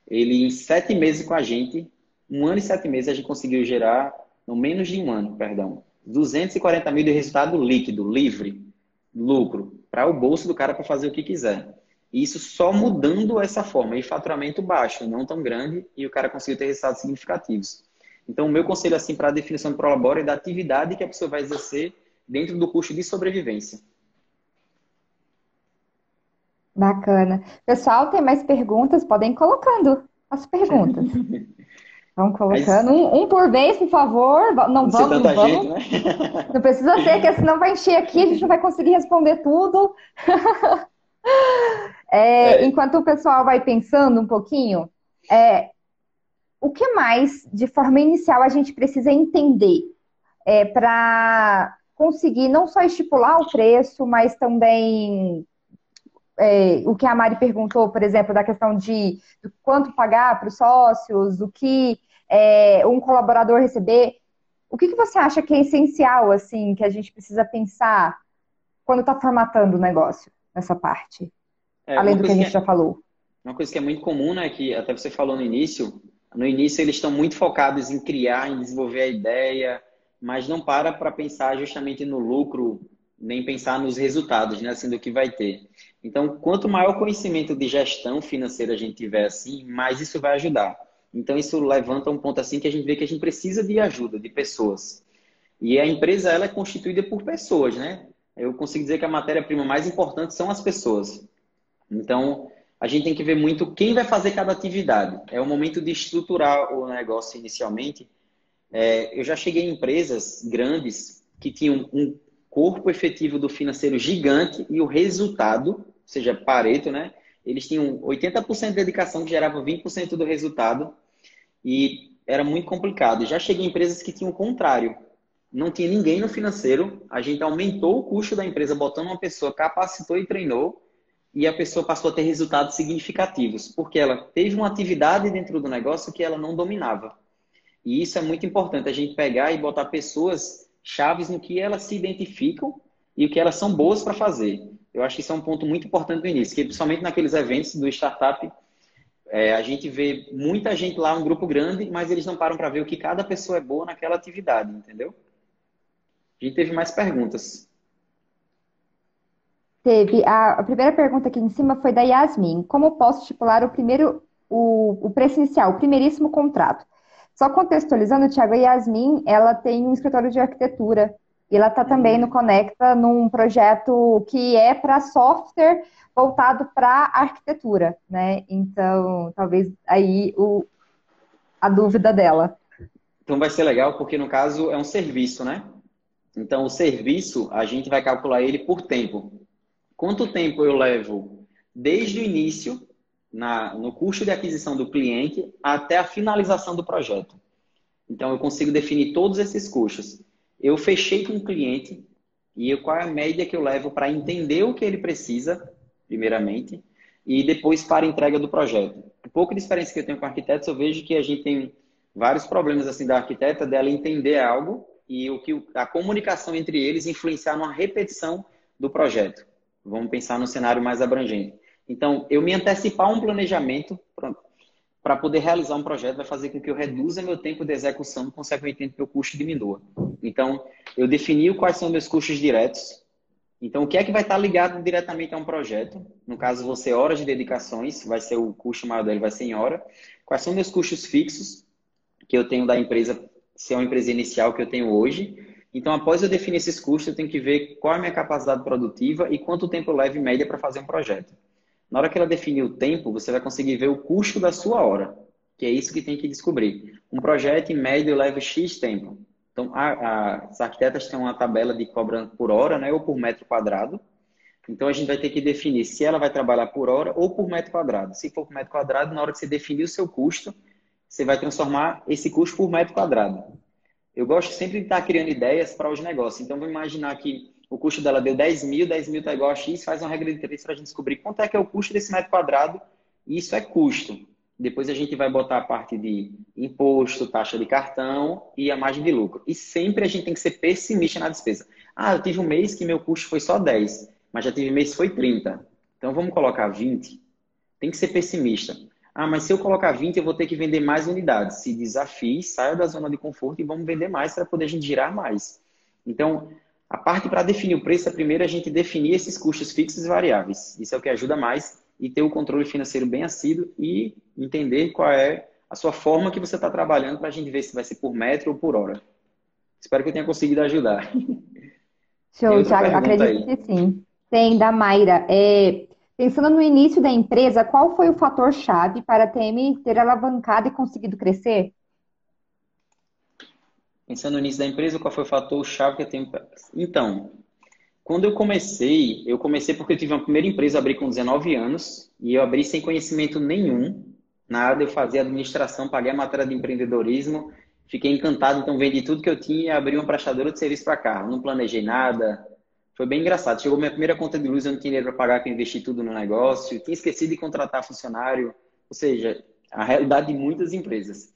Ele, em sete meses com a gente, um ano e sete meses, a gente conseguiu gerar, no menos de um ano, perdão, 240 mil de resultado líquido, livre, lucro, para o bolso do cara para fazer o que quiser. Isso só mudando essa forma, e faturamento baixo, não tão grande, e o cara conseguiu ter resultados significativos. Então, o meu conselho assim para a definição do Prolabore é da atividade que a pessoa vai exercer dentro do custo de sobrevivência. Bacana. Pessoal, tem mais perguntas? Podem ir colocando as perguntas. <laughs> Vão colocando um, um, por vez, por favor. Não, não vamos, não vamos. Né? <laughs> Não precisa ser, que senão vai encher aqui, a gente não vai conseguir responder tudo. <laughs> é, é. Enquanto o pessoal vai pensando um pouquinho, é, o que mais, de forma inicial, a gente precisa entender é, para conseguir não só estipular o preço, mas também é, o que a Mari perguntou, por exemplo, da questão de quanto pagar para os sócios, o que é, um colaborador receber. O que, que você acha que é essencial, assim, que a gente precisa pensar quando está formatando o negócio, nessa parte? É, Além do que a gente que é, já falou. Uma coisa que é muito comum, né, que até você falou no início, no início, eles estão muito focados em criar, em desenvolver a ideia, mas não para para pensar justamente no lucro, nem pensar nos resultados, né, assim, do que vai ter. Então, quanto maior conhecimento de gestão financeira a gente tiver assim, mais isso vai ajudar. Então, isso levanta um ponto assim que a gente vê que a gente precisa de ajuda, de pessoas. E a empresa, ela é constituída por pessoas, né? Eu consigo dizer que a matéria-prima mais importante são as pessoas. Então, a gente tem que ver muito quem vai fazer cada atividade. É o momento de estruturar o negócio inicialmente. É, eu já cheguei em empresas grandes que tinham um corpo efetivo do financeiro gigante e o resultado, seja, Pareto, né? eles tinham 80% de dedicação que gerava 20% do resultado e era muito complicado. Já cheguei em empresas que tinham o contrário. Não tinha ninguém no financeiro, a gente aumentou o custo da empresa botando uma pessoa, capacitou e treinou e a pessoa passou a ter resultados significativos, porque ela teve uma atividade dentro do negócio que ela não dominava. E isso é muito importante, a gente pegar e botar pessoas chaves no que elas se identificam e o que elas são boas para fazer. Eu acho que isso é um ponto muito importante no início, que principalmente naqueles eventos do startup, é, a gente vê muita gente lá, um grupo grande, mas eles não param para ver o que cada pessoa é boa naquela atividade, entendeu? A gente teve mais perguntas. Teve. A, a, primeira pergunta aqui em cima foi da Yasmin. Como posso estipular o primeiro, o, o preço inicial, o primeiríssimo contrato? Só contextualizando, Thiago, a Yasmin, ela tem um escritório de arquitetura. E ela está também uhum. no Conecta num projeto que é para software voltado para arquitetura, né? Então, talvez aí o, a dúvida dela. Então vai ser legal, porque no caso é um serviço, né? Então, o serviço, a gente vai calcular ele por tempo. Quanto tempo eu levo desde o início, na, no custo de aquisição do cliente, até a finalização do projeto? Então, eu consigo definir todos esses custos. Eu fechei com o cliente e eu, qual é a média que eu levo para entender o que ele precisa, primeiramente, e depois para a entrega do projeto. Um pouco de experiência que eu tenho com arquitetos, eu vejo que a gente tem vários problemas assim da arquiteta dela entender algo e o que a comunicação entre eles influenciar numa repetição do projeto. Vamos pensar no cenário mais abrangente. Então, eu me antecipar um planejamento para poder realizar um projeto vai fazer com que eu reduza meu tempo de execução, consequentemente meu custo diminua. Então, eu defini quais são meus custos diretos. Então, o que é que vai estar ligado diretamente a um projeto? No caso, você horas de dedicações, vai ser o custo maior dele, vai ser em hora. Quais são meus custos fixos que eu tenho da empresa se é uma empresa inicial que eu tenho hoje. Então, após eu definir esses custos, eu tenho que ver qual é a minha capacidade produtiva e quanto tempo eu levo em média para fazer um projeto. Na hora que ela definir o tempo, você vai conseguir ver o custo da sua hora, que é isso que tem que descobrir. Um projeto, em média, leva X tempo. Então, a, a, as arquitetas têm uma tabela de cobra por hora, né, ou por metro quadrado. Então, a gente vai ter que definir se ela vai trabalhar por hora ou por metro quadrado. Se for por metro quadrado, na hora que você definir o seu custo, você vai transformar esse custo por metro quadrado. Eu gosto sempre de estar criando ideias para os negócios. Então, vamos imaginar que o custo dela deu 10 mil, 10 mil está igual a X, faz uma regra de três para a gente descobrir quanto é que é o custo desse metro quadrado. E isso é custo. Depois a gente vai botar a parte de imposto, taxa de cartão e a margem de lucro. E sempre a gente tem que ser pessimista na despesa. Ah, eu tive um mês que meu custo foi só 10, mas já tive mês que foi 30. Então vamos colocar 20. Tem que ser pessimista. Ah, mas se eu colocar 20, eu vou ter que vender mais unidades. Se desafie, saia da zona de conforto e vamos vender mais para poder a gente girar mais. Então, a parte para definir o preço é primeiro a gente definir esses custos fixos e variáveis. Isso é o que ajuda mais e ter o controle financeiro bem assíduo e entender qual é a sua forma que você está trabalhando para a gente ver se vai ser por metro ou por hora. Espero que eu tenha conseguido ajudar. Show, Thiago. Acredito aí. que sim. Tem, da Mayra. É, Pensando no início da empresa, qual foi o fator-chave para a TM ter alavancado e conseguido crescer? Pensando no início da empresa, qual foi o fator-chave que a TM... Então, quando eu comecei, eu comecei porque eu tive uma primeira empresa, abri com 19 anos, e eu abri sem conhecimento nenhum, nada, eu fazia administração, paguei a matéria de empreendedorismo, fiquei encantado, então vendi tudo que eu tinha e abri uma prestadora de serviço para carro. Não planejei nada, foi bem engraçado. Chegou minha primeira conta de luz, eu não tinha dinheiro para pagar, que eu investi tudo no negócio. Tinha esquecido de contratar funcionário. Ou seja, a realidade de muitas empresas.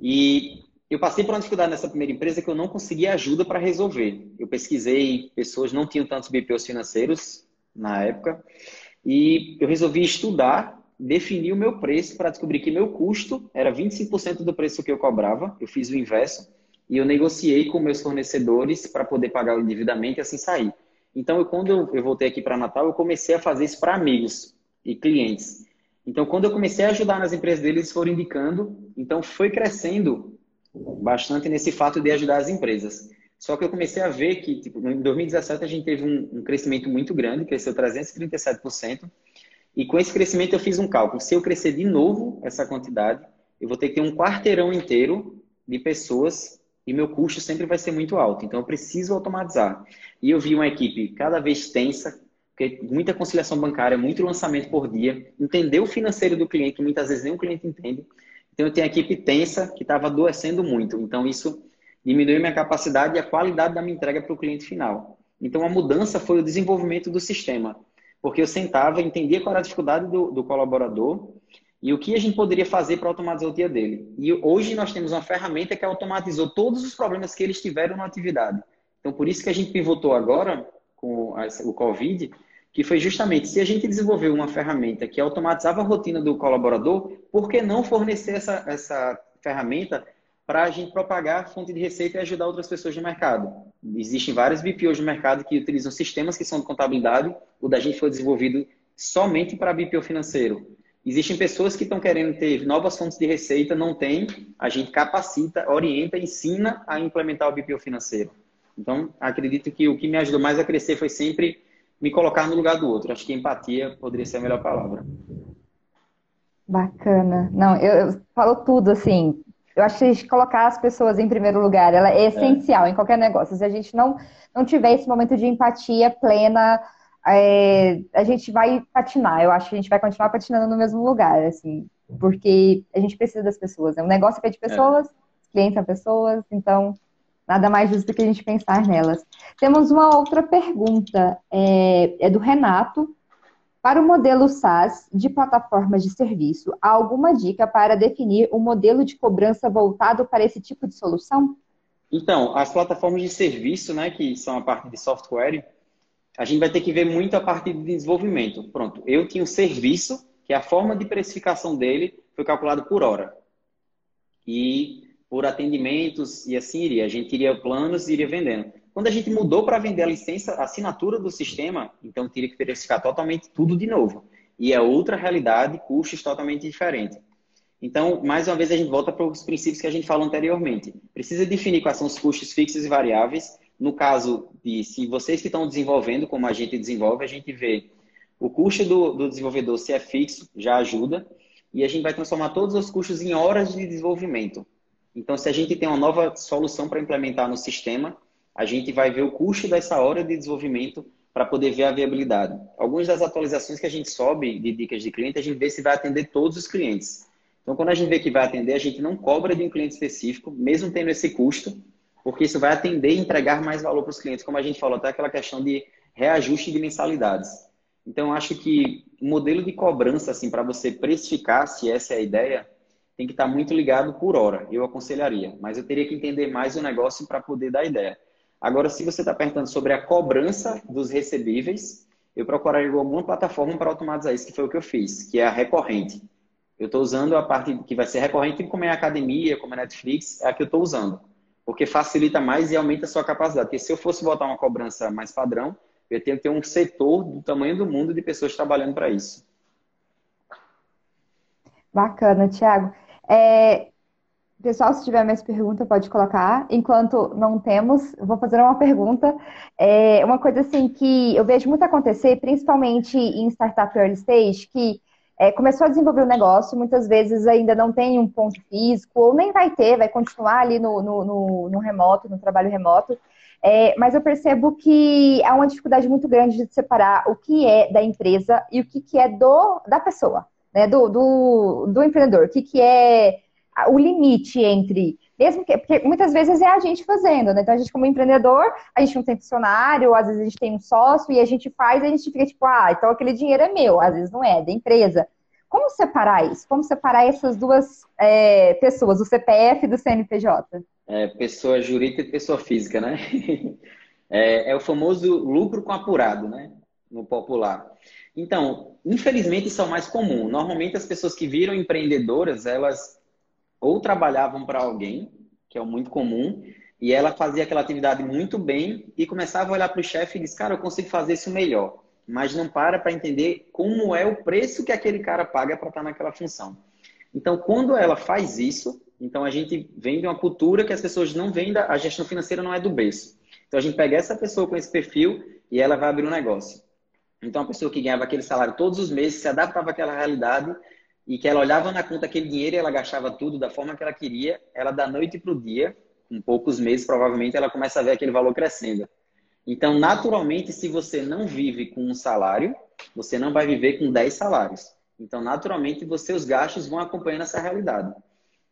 E eu passei por uma dificuldade nessa primeira empresa que eu não conseguia ajuda para resolver. Eu pesquisei, pessoas não tinham tantos BPOs financeiros na época. E eu resolvi estudar, definir o meu preço para descobrir que meu custo era 25% do preço que eu cobrava. Eu fiz o inverso. E eu negociei com meus fornecedores para poder pagar o endividamento e assim sair. Então, eu, quando eu, eu voltei aqui para Natal, eu comecei a fazer isso para amigos e clientes. Então, quando eu comecei a ajudar nas empresas deles, eles foram indicando. Então, foi crescendo bastante nesse fato de ajudar as empresas. Só que eu comecei a ver que, tipo, em 2017, a gente teve um, um crescimento muito grande, cresceu 337%. E com esse crescimento, eu fiz um cálculo. Se eu crescer de novo essa quantidade, eu vou ter que ter um quarteirão inteiro de pessoas e meu custo sempre vai ser muito alto. Então, eu preciso automatizar. E eu vi uma equipe cada vez tensa, porque muita conciliação bancária, muito lançamento por dia, entender o financeiro do cliente, muitas vezes nem o cliente entende. Então, eu tenho a equipe tensa que estava adoecendo muito. Então, isso diminuiu minha capacidade e a qualidade da minha entrega para o cliente final. Então, a mudança foi o desenvolvimento do sistema. Porque eu sentava, entendia qual era a dificuldade do, do colaborador e o que a gente poderia fazer para automatizar o dia dele. E hoje nós temos uma ferramenta que automatizou todos os problemas que eles tiveram na atividade. Então, por isso que a gente pivotou agora com o Covid, que foi justamente se a gente desenvolveu uma ferramenta que automatizava a rotina do colaborador, por que não fornecer essa, essa ferramenta para a gente propagar fonte de receita e ajudar outras pessoas no mercado? Existem vários BPOs no mercado que utilizam sistemas que são de contabilidade, o da gente foi desenvolvido somente para BPO financeiro. Existem pessoas que estão querendo ter novas fontes de receita, não tem, a gente capacita, orienta, ensina a implementar o BPO financeiro. Então, acredito que o que me ajudou mais a crescer foi sempre me colocar no lugar do outro. Acho que empatia poderia ser a melhor palavra. Bacana. Não, eu, eu falo tudo assim. Eu acho que colocar as pessoas em primeiro lugar, ela é essencial é. em qualquer negócio. Se a gente não, não tiver esse momento de empatia plena, é, a gente vai patinar. Eu acho que a gente vai continuar patinando no mesmo lugar, assim, porque a gente precisa das pessoas. É um negócio que é de pessoas, é. clientes são pessoas, então Nada mais justo do que a gente pensar nelas. Temos uma outra pergunta, é, é do Renato. Para o modelo SaaS de plataformas de serviço, há alguma dica para definir um modelo de cobrança voltado para esse tipo de solução? Então, as plataformas de serviço, né, que são a parte de software, a gente vai ter que ver muito a parte de desenvolvimento. Pronto, eu tinha um serviço que a forma de precificação dele foi calculado por hora. E por atendimentos e assim iria. A gente iria planos e iria vendendo. Quando a gente mudou para vender a licença, a assinatura do sistema, então teria que verificar totalmente tudo de novo. E é outra realidade, custos totalmente diferentes. Então, mais uma vez, a gente volta para os princípios que a gente falou anteriormente. Precisa definir quais são os custos fixos e variáveis. No caso de se vocês que estão desenvolvendo, como a gente desenvolve, a gente vê o custo do, do desenvolvedor, se é fixo, já ajuda. E a gente vai transformar todos os custos em horas de desenvolvimento. Então, se a gente tem uma nova solução para implementar no sistema, a gente vai ver o custo dessa hora de desenvolvimento para poder ver a viabilidade. Algumas das atualizações que a gente sobe de dicas de cliente, a gente vê se vai atender todos os clientes. Então, quando a gente vê que vai atender, a gente não cobra de um cliente específico, mesmo tendo esse custo, porque isso vai atender e entregar mais valor para os clientes, como a gente falou, até aquela questão de reajuste de mensalidades. Então, acho que o modelo de cobrança, assim, para você precificar, se essa é a ideia, tem que estar muito ligado por hora, eu aconselharia. Mas eu teria que entender mais o negócio para poder dar ideia. Agora, se você está perguntando sobre a cobrança dos recebíveis, eu procuraria alguma plataforma para automatizar isso, que foi o que eu fiz, que é a recorrente. Eu estou usando a parte que vai ser recorrente, como é a academia, como é a Netflix, é a que eu estou usando. Porque facilita mais e aumenta a sua capacidade. Porque se eu fosse botar uma cobrança mais padrão, eu tenho que ter um setor do tamanho do mundo de pessoas trabalhando para isso. Bacana, Tiago. É, pessoal, se tiver mais pergunta, pode colocar. Enquanto não temos, vou fazer uma pergunta. É uma coisa assim que eu vejo muito acontecer, principalmente em startup early stage, que é, começou a desenvolver o um negócio, muitas vezes ainda não tem um ponto físico, ou nem vai ter, vai continuar ali no, no, no, no remoto, no trabalho remoto. É, mas eu percebo que há uma dificuldade muito grande de separar o que é da empresa e o que, que é do, da pessoa né, do, do, do empreendedor, o que, que é o limite entre, mesmo que, porque muitas vezes é a gente fazendo, né? Então a gente como empreendedor, a gente não tem funcionário, às vezes a gente tem um sócio e a gente faz e a gente fica tipo, ah, então aquele dinheiro é meu, às vezes não é, é da empresa. Como separar isso? Como separar essas duas é, pessoas, o CPF do CNPJ? É, pessoa jurídica e pessoa física, né? <laughs> É, é o famoso lucro com apurado, né? No popular. Então, infelizmente, isso é o mais comum. Normalmente, as pessoas que viram empreendedoras, elas ou trabalhavam para alguém, que é o muito comum, e ela fazia aquela atividade muito bem e começava a olhar para o chefe e diz: Cara, eu consigo fazer isso melhor. Mas não para para entender como é o preço que aquele cara paga para estar naquela função. Então, quando ela faz isso, então a gente vem de uma cultura que as pessoas não da. A gestão financeira não é do berço. Então, a gente pega essa pessoa com esse perfil e ela vai abrir um negócio. Então, a pessoa que ganhava aquele salário todos os meses se adaptava àquela realidade e que ela olhava na conta aquele dinheiro e ela gastava tudo da forma que ela queria, ela da noite para o dia, com poucos meses, provavelmente, ela começa a ver aquele valor crescendo. Então, naturalmente, se você não vive com um salário, você não vai viver com 10 salários. Então, naturalmente, você, seus gastos vão acompanhando essa realidade.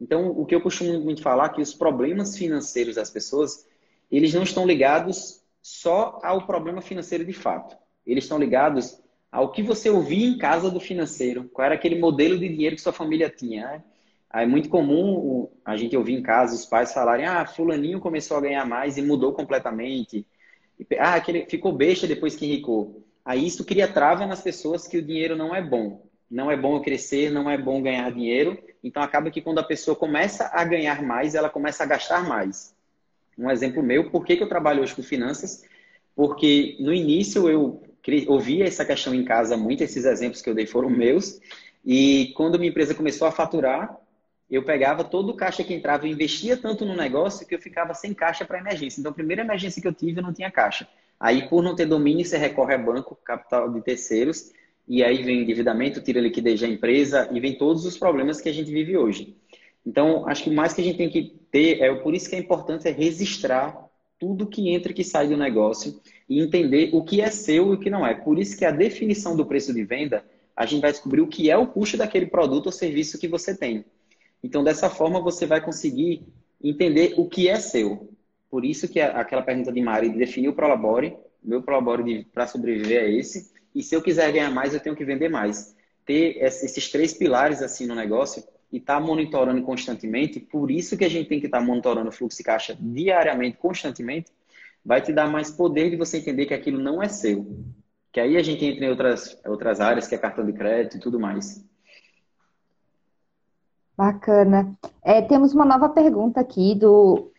Então, o que eu costumo muito falar é que os problemas financeiros das pessoas, eles não estão ligados só ao problema financeiro de fato. Eles estão ligados ao que você ouvia em casa do financeiro, qual era aquele modelo de dinheiro que sua família tinha. Né? É muito comum a gente ouvir em casa os pais falarem: ah, fulaninho começou a ganhar mais e mudou completamente. Ah, aquele ficou besta depois que enricou. Aí isso cria trava nas pessoas que o dinheiro não é bom. Não é bom crescer, não é bom ganhar dinheiro. Então acaba que quando a pessoa começa a ganhar mais, ela começa a gastar mais. Um exemplo meu, por que, que eu trabalho hoje com finanças? Porque no início eu ouvia essa questão em casa muito, esses exemplos que eu dei foram meus. E quando minha empresa começou a faturar, eu pegava todo o caixa que entrava e investia tanto no negócio que eu ficava sem caixa para emergência. Então, a primeira emergência que eu tive, eu não tinha caixa. Aí, por não ter domínio, você recorre a banco, capital de terceiros, e aí vem endividamento, tira liquidez da empresa e vem todos os problemas que a gente vive hoje. Então, acho que o mais que a gente tem que ter, é por isso que é importante é registrar tudo que entra e que sai do negócio e entender o que é seu e o que não é. Por isso que a definição do preço de venda, a gente vai descobrir o que é o custo daquele produto ou serviço que você tem. Então, dessa forma, você vai conseguir entender o que é seu. Por isso que aquela pergunta de Mari definiu o Prolabore, meu Prolabore para sobreviver é esse, e se eu quiser ganhar mais, eu tenho que vender mais. Ter esses três pilares assim no negócio e estar tá monitorando constantemente, por isso que a gente tem que estar tá monitorando o fluxo de caixa diariamente, constantemente, vai te dar mais poder de você entender que aquilo não é seu. Que aí a gente entra em outras, outras áreas, que é cartão de crédito e tudo mais. Bacana. É, temos uma nova pergunta aqui do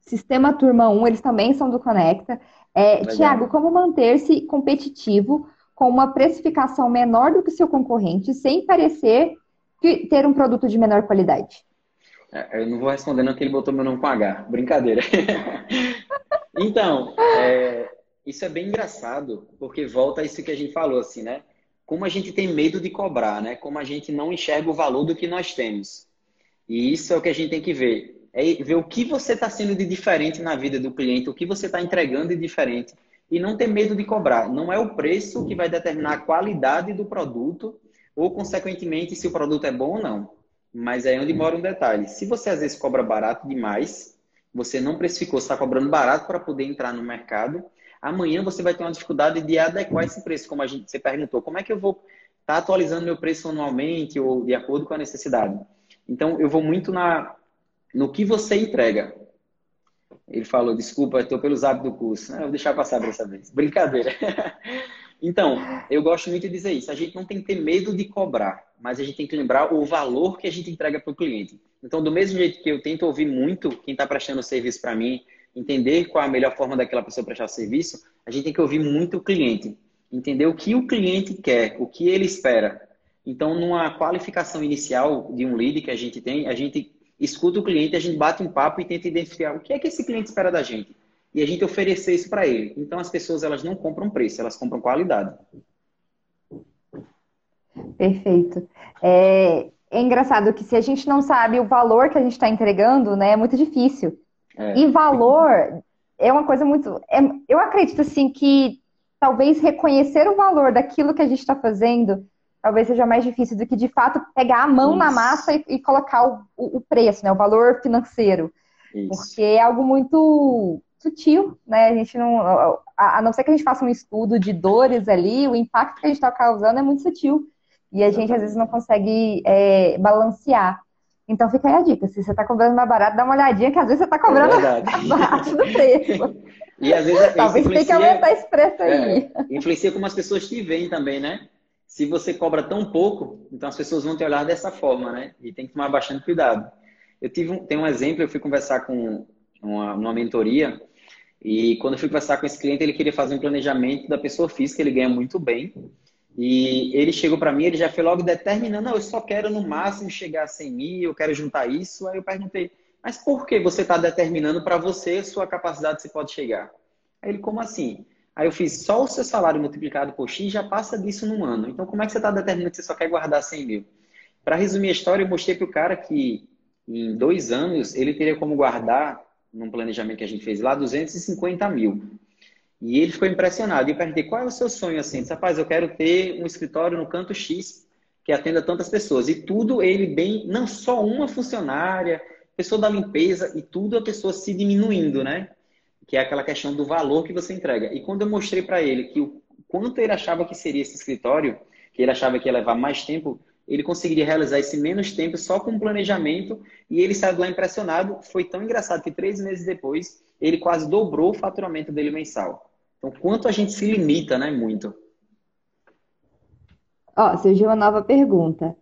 Sistema Turma 1, eles também são do Conecta. É, Tiago, como manter-se competitivo com uma precificação menor do que seu concorrente, sem parecer ter um produto de menor qualidade? É, eu não vou responder não que ele botou meu nome com H. Brincadeira. <laughs> então, é, isso é bem engraçado, porque volta a isso que a gente falou, assim, né? como a gente tem medo de cobrar, né? Como a gente não enxerga o valor do que nós temos. E isso é o que a gente tem que ver. É ver o que você está sendo de diferente na vida do cliente, o que você está entregando de diferente. E não ter medo de cobrar. Não é o preço que vai determinar a qualidade do produto ou, consequentemente, se o produto é bom ou não. Mas é onde mora um detalhe. Se você às vezes cobra barato demais, você não precificou, está cobrando barato para poder entrar no mercado, amanhã você vai ter uma dificuldade de adequar esse preço, como a gente você perguntou. Como é que eu vou estar tá atualizando meu preço anualmente ou de acordo com a necessidade? Então, eu vou muito na no que você entrega. Ele falou, desculpa, estou pelos hábitos do curso. Não, eu vou deixar passar dessa vez. Brincadeira. <laughs> então, eu gosto muito de dizer isso. A gente não tem que ter medo de cobrar, mas a gente tem que lembrar o valor que a gente entrega para o cliente. Então, do mesmo jeito que eu tento ouvir muito quem está prestando serviço para mim, entender qual a melhor forma daquela pessoa prestar serviço, a gente tem que ouvir muito o cliente, entender o que o cliente quer, o que ele espera. Então, numa qualificação inicial de um lead que a gente tem, a gente escuta o cliente, a gente bate um papo e tenta identificar o que é que esse cliente espera da gente. E a gente oferecer isso para ele. Então, as pessoas elas não compram preço, elas compram qualidade. Perfeito. É, é engraçado que se a gente não sabe o valor que a gente está entregando, né, é muito difícil. É. E valor é uma coisa muito. É, eu acredito assim que talvez reconhecer o valor daquilo que a gente está fazendo talvez seja mais difícil do que de fato pegar a mão Isso. na massa e, e colocar o, o, preço, né? O valor financeiro. Isso. Porque é algo muito sutil, né? A gente não. A, a, não ser que a gente faça um estudo de dores ali, o impacto que a gente está causando é muito sutil. E a gente às vezes não consegue é, balancear. Então fica aí a dica. Se você está cobrando mais barato, dá uma olhadinha, que às vezes você está cobrando é <laughs> barato do preço. E às vezes Talvez tenha que aumentar esse preço aí. É, influencia como as pessoas te veem também, né? Se você cobra tão pouco, então as pessoas vão te olhar dessa forma, né? E tem que tomar bastante cuidado. Eu tive um, tem um exemplo, eu fui conversar com uma, uma mentoria e quando eu fui conversar com esse cliente, ele queria fazer um planejamento da pessoa física, ele ganha muito bem. E ele chegou para mim, ele já foi logo determinando, não, eu só quero no máximo chegar a 100 mil, eu quero juntar isso. Aí eu perguntei, mas por que você está determinando para você sua capacidade você pode chegar? Aí ele, como assim? Aí eu fiz, só o seu salário multiplicado por X já passa disso num ano. Então como é que você está determinando que você só quer guardar 100 mil? Para resumir a história, eu mostrei para o cara que em dois anos ele teria como guardar num planejamento que a gente fez lá, 250 mil. E ele ficou impressionado. E eu perguntei, qual é o seu sonho assim? Disse, rapaz, eu quero ter um escritório no canto X que atenda tantas pessoas. E tudo ele bem, não só uma funcionária, pessoa da limpeza, e tudo a pessoa se diminuindo, né? Que é aquela questão do valor que você entrega. E quando eu mostrei para ele que o quanto ele achava que seria esse escritório, que ele achava que ia levar mais tempo, ele conseguiria realizar esse menos tempo só com planejamento e ele saiu lá impressionado. Foi tão engraçado que três meses depois ele quase dobrou o faturamento dele mensal. Então, quanto a gente se limita, né? Muito. Ó, surgiu uma nova pergunta.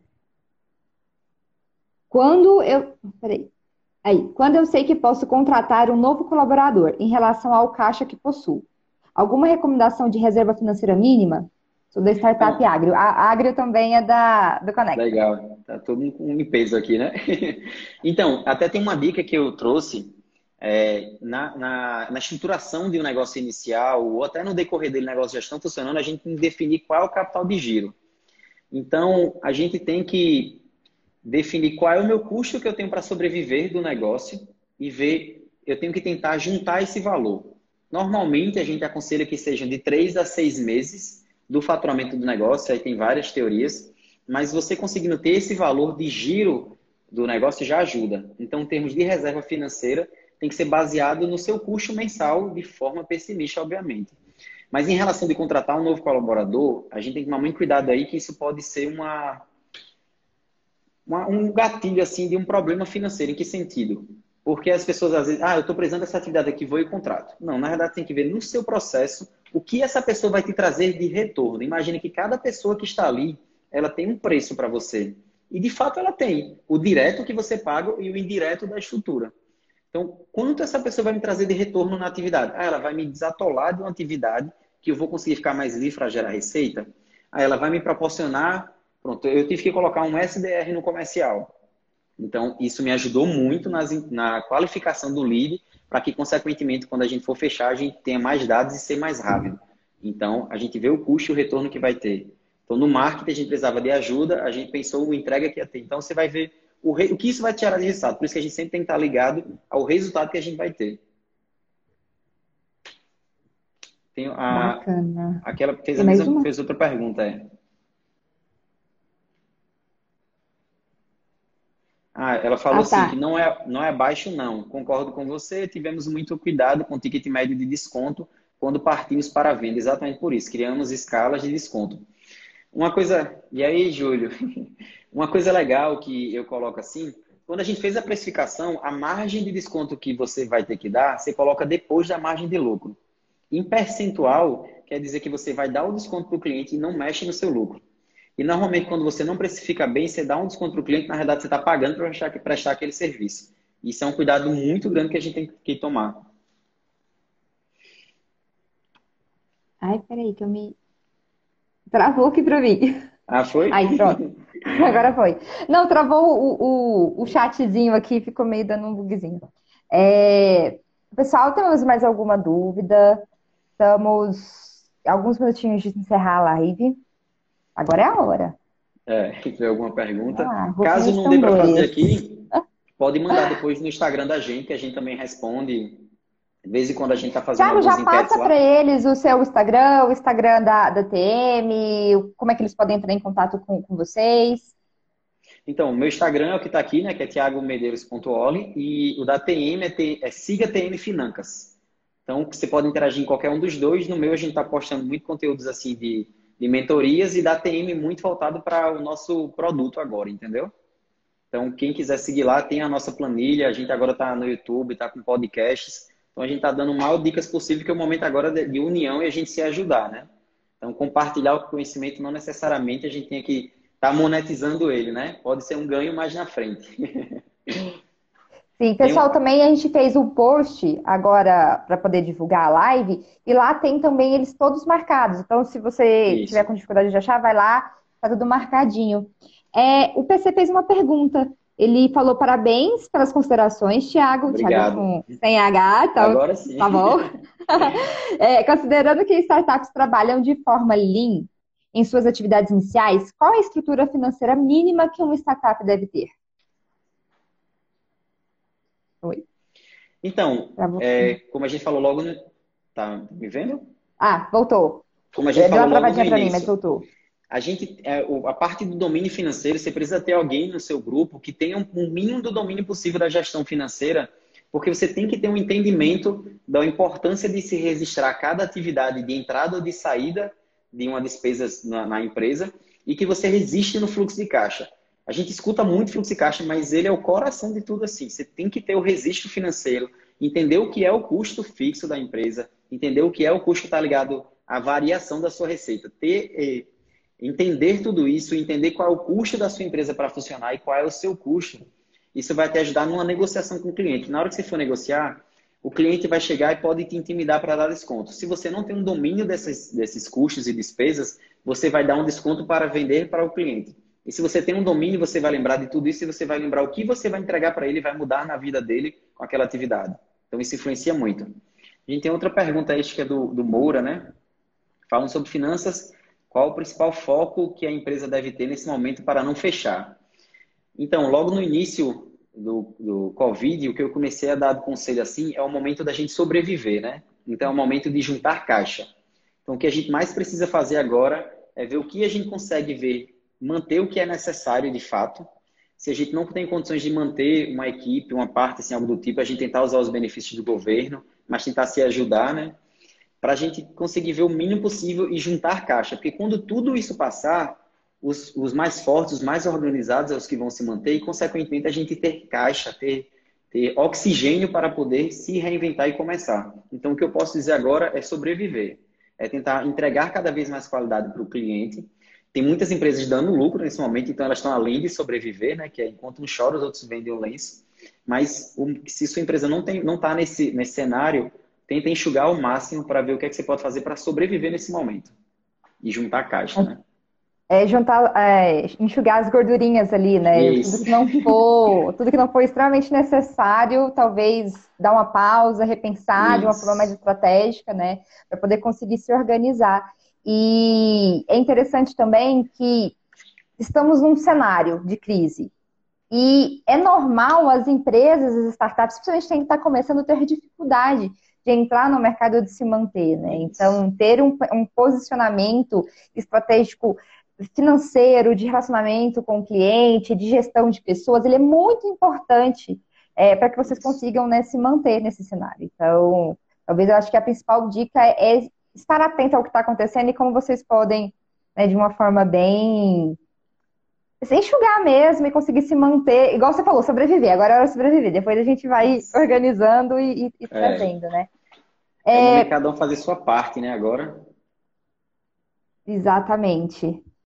Quando eu. Peraí. Aí, quando eu sei que posso contratar um novo colaborador em relação ao caixa que possuo, alguma recomendação de reserva financeira mínima? Sou da Startup é. Agro. A Agro também é da, do Connect. Legal. Tá todo com um peso aqui, né? <laughs> então, até tem uma dica que eu trouxe é, na, na, na, estruturação de um negócio inicial, ou até no decorrer dele, negócio já estão funcionando, a gente tem que definir qual é o capital de giro. Então, a gente tem que definir qual é o meu custo que eu tenho para sobreviver do negócio e ver, eu tenho que tentar juntar esse valor. Normalmente, a gente aconselha que sejam de três a seis meses do faturamento do negócio, aí tem várias teorias, mas você conseguindo ter esse valor de giro do negócio já ajuda. Então, em termos de reserva financeira, tem que ser baseado no seu custo mensal, de forma pessimista, obviamente. Mas em relação de contratar um novo colaborador, a gente tem que tomar muito cuidado aí que isso pode ser uma, uma um gatilho assim de um problema financeiro. Em que sentido? Porque as pessoas às vezes, ah, eu estou precisando dessa atividade aqui, vou e contrato. Não, na verdade tem que ver no seu processo o que essa pessoa vai te trazer de retorno. Imagine que cada pessoa que está ali, ela tem um preço para você. E de fato ela tem. O direto que você paga e o indireto da estrutura. Então, quanto essa pessoa vai me trazer de retorno na atividade? Ah, ela vai me desatolar de uma atividade que eu vou conseguir ficar mais livre para gerar receita. Ah, ela vai me proporcionar. Pronto, eu tive que colocar um SDR no comercial. Então, isso me ajudou muito nas, na qualificação do lead, para que, consequentemente, quando a gente for fechar, a gente tenha mais dados e ser mais rápido. Então, a gente vê o custo e o retorno que vai ter. Então, no marketing, a gente precisava de ajuda, a gente pensou o entrega que ia ter. Então, você vai ver o, re... o que isso vai tirar de resultado. Por isso que a gente sempre tem que estar ligado ao resultado que a gente vai ter. Tem a... Bacana. Aquela fez, a mesma, fez outra pergunta, é. Ah, ela falou ah, assim tá. que não é, não é baixo, não. Concordo com você. Tivemos muito cuidado com o ticket médio de desconto quando partimos para a venda. Exatamente por isso. Criamos escalas de desconto. Uma coisa. E aí, Júlio? <laughs> Uma coisa legal que eu coloco assim. Quando a gente fez a precificação, a margem de desconto que você vai ter que dar, você coloca depois da margem de lucro. Em percentual, quer dizer que você vai dar o desconto para o cliente e não mexe no seu lucro. E normalmente, quando você não precifica bem, você dá um desconto para o cliente, na verdade, você está pagando para prestar, aquele serviço. Isso é um cuidado muito grande que a gente tem que tomar. Ai, peraí, que eu me. Travou aqui para mim. Ah, foi? Aí, pronto. <laughs> Agora foi. Não, travou o, o, o chatzinho aqui, ficou meio dando um bugzinho. É... Pessoal, temos mais alguma dúvida? Estamos alguns minutinhos de encerrar a live. Agora é a hora. É, se tiver alguma pergunta. Ah, Caso não dê para fazer aqui, <laughs> pode mandar depois no Instagram da gente, que a gente também responde. De vez em quando a gente está fazendo Thiago, já passa para eles o seu Instagram, o Instagram da, da TM, como é que eles podem entrar em contato com, com vocês. Então, meu Instagram é o que está aqui, né? Que é thiagomedeiros.oli e o da TM é, T, é Siga TM Financas. Então, você pode interagir em qualquer um dos dois. No meu, a gente está postando muito conteúdos assim de de mentorias e da TM muito voltado para o nosso produto agora, entendeu? Então, quem quiser seguir lá, tem a nossa planilha. A gente agora está no YouTube, está com podcasts. Então, a gente está dando o maior dicas possível, que é o momento agora de união e a gente se ajudar, né? Então, compartilhar o conhecimento não necessariamente a gente tem que estar tá monetizando ele, né? Pode ser um ganho mais na frente. <laughs> Sim, pessoal, também a gente fez um post agora para poder divulgar a live e lá tem também eles todos marcados. Então, se você Isso. tiver com dificuldade de achar, vai lá, tá tudo marcadinho. É, o PC fez uma pergunta. Ele falou parabéns pelas considerações, Thiago. Thiago com, sem H, então, Agora sim. tá bom? <laughs> é, considerando que startups trabalham de forma lean em suas atividades iniciais, qual é a estrutura financeira mínima que uma startup deve ter? Oi. Então, é, como a gente falou logo. No... Tá me vendo? Ah, voltou. Como a gente Deu falou uma travadinha pra mim, mas voltou. A gente, é, a parte do domínio financeiro, você precisa ter alguém no seu grupo que tenha um, um mínimo do domínio possível da gestão financeira, porque você tem que ter um entendimento da importância de se registrar cada atividade de entrada ou de saída de uma despesa na, na empresa e que você resiste no fluxo de caixa. A gente escuta muito fluxo de caixa, mas ele é o coração de tudo assim. Você tem que ter o registro financeiro, entender o que é o custo fixo da empresa, entender o que é o custo que está ligado à variação da sua receita, ter eh, entender tudo isso, entender qual é o custo da sua empresa para funcionar e qual é o seu custo. Isso vai te ajudar numa negociação com o cliente. Na hora que você for negociar, o cliente vai chegar e pode te intimidar para dar desconto. Se você não tem um domínio desses, custos e despesas, você vai dar um desconto para vender para o cliente. E se você tem um domínio, você vai lembrar de tudo isso e você vai lembrar o que você vai entregar para ele vai mudar na vida dele com aquela atividade. Então isso influencia muito. A gente tem outra pergunta aí, que é do, do Moura, né? Falam sobre finanças. Qual o principal foco que a empresa deve ter nesse momento para não fechar? Então, logo no início do, do Covid, o que eu comecei a dar de conselho assim é o momento da gente sobreviver, né? Então, é o momento de juntar caixa. Então, o que a gente mais precisa fazer agora é ver o que a gente consegue ver, manter o que é necessário de fato. Se a gente não tem condições de manter uma equipe, uma parte, assim, algo do tipo, a gente tentar usar os benefícios do governo, mas tentar se ajudar, né? Para a gente conseguir ver o mínimo possível e juntar caixa. Porque quando tudo isso passar, os, os mais fortes, os mais organizados é os que vão se manter e, consequentemente, a gente ter caixa, ter, ter oxigênio para poder se reinventar e começar. Então, o que eu posso dizer agora é sobreviver. É tentar entregar cada vez mais qualidade para o cliente. Tem muitas empresas dando lucro nesse momento, então elas estão além de sobreviver, né? Que é enquanto um chora, os outros vendem o lenço. Mas se sua empresa não está não tá nesse, nesse cenário, tenta enxugar ao máximo para ver o que, é que você pode fazer para sobreviver nesse momento. E juntar caixa, né? É juntar, é, enxugar as gordurinhas ali, né? Isso. Tudo que não for, tudo que não for extremamente necessário, talvez dar uma pausa, repensar de uma Isso. forma mais estratégica, né? Para poder conseguir se organizar. E é interessante também que estamos num cenário de crise. E é normal as empresas, as startups, principalmente quem está começando, ter dificuldade de entrar no mercado de se manter, né? Então, ter um, um posicionamento estratégico financeiro, de relacionamento com o cliente, de gestão de pessoas, ele é muito importante para que vocês consigam né, se manter nesse cenário. Então, talvez eu acho que a principal dica é, é estar atento ao que está acontecendo e como vocês podem, né, de uma forma bem se enxugar mesmo e conseguir se manter, igual você falou, sobreviver. Agora é hora de sobreviver. Depois a gente vai organizando e, e, e trazendo, né? É, é cada um fazer sua parte, né? Agora. Exatamente.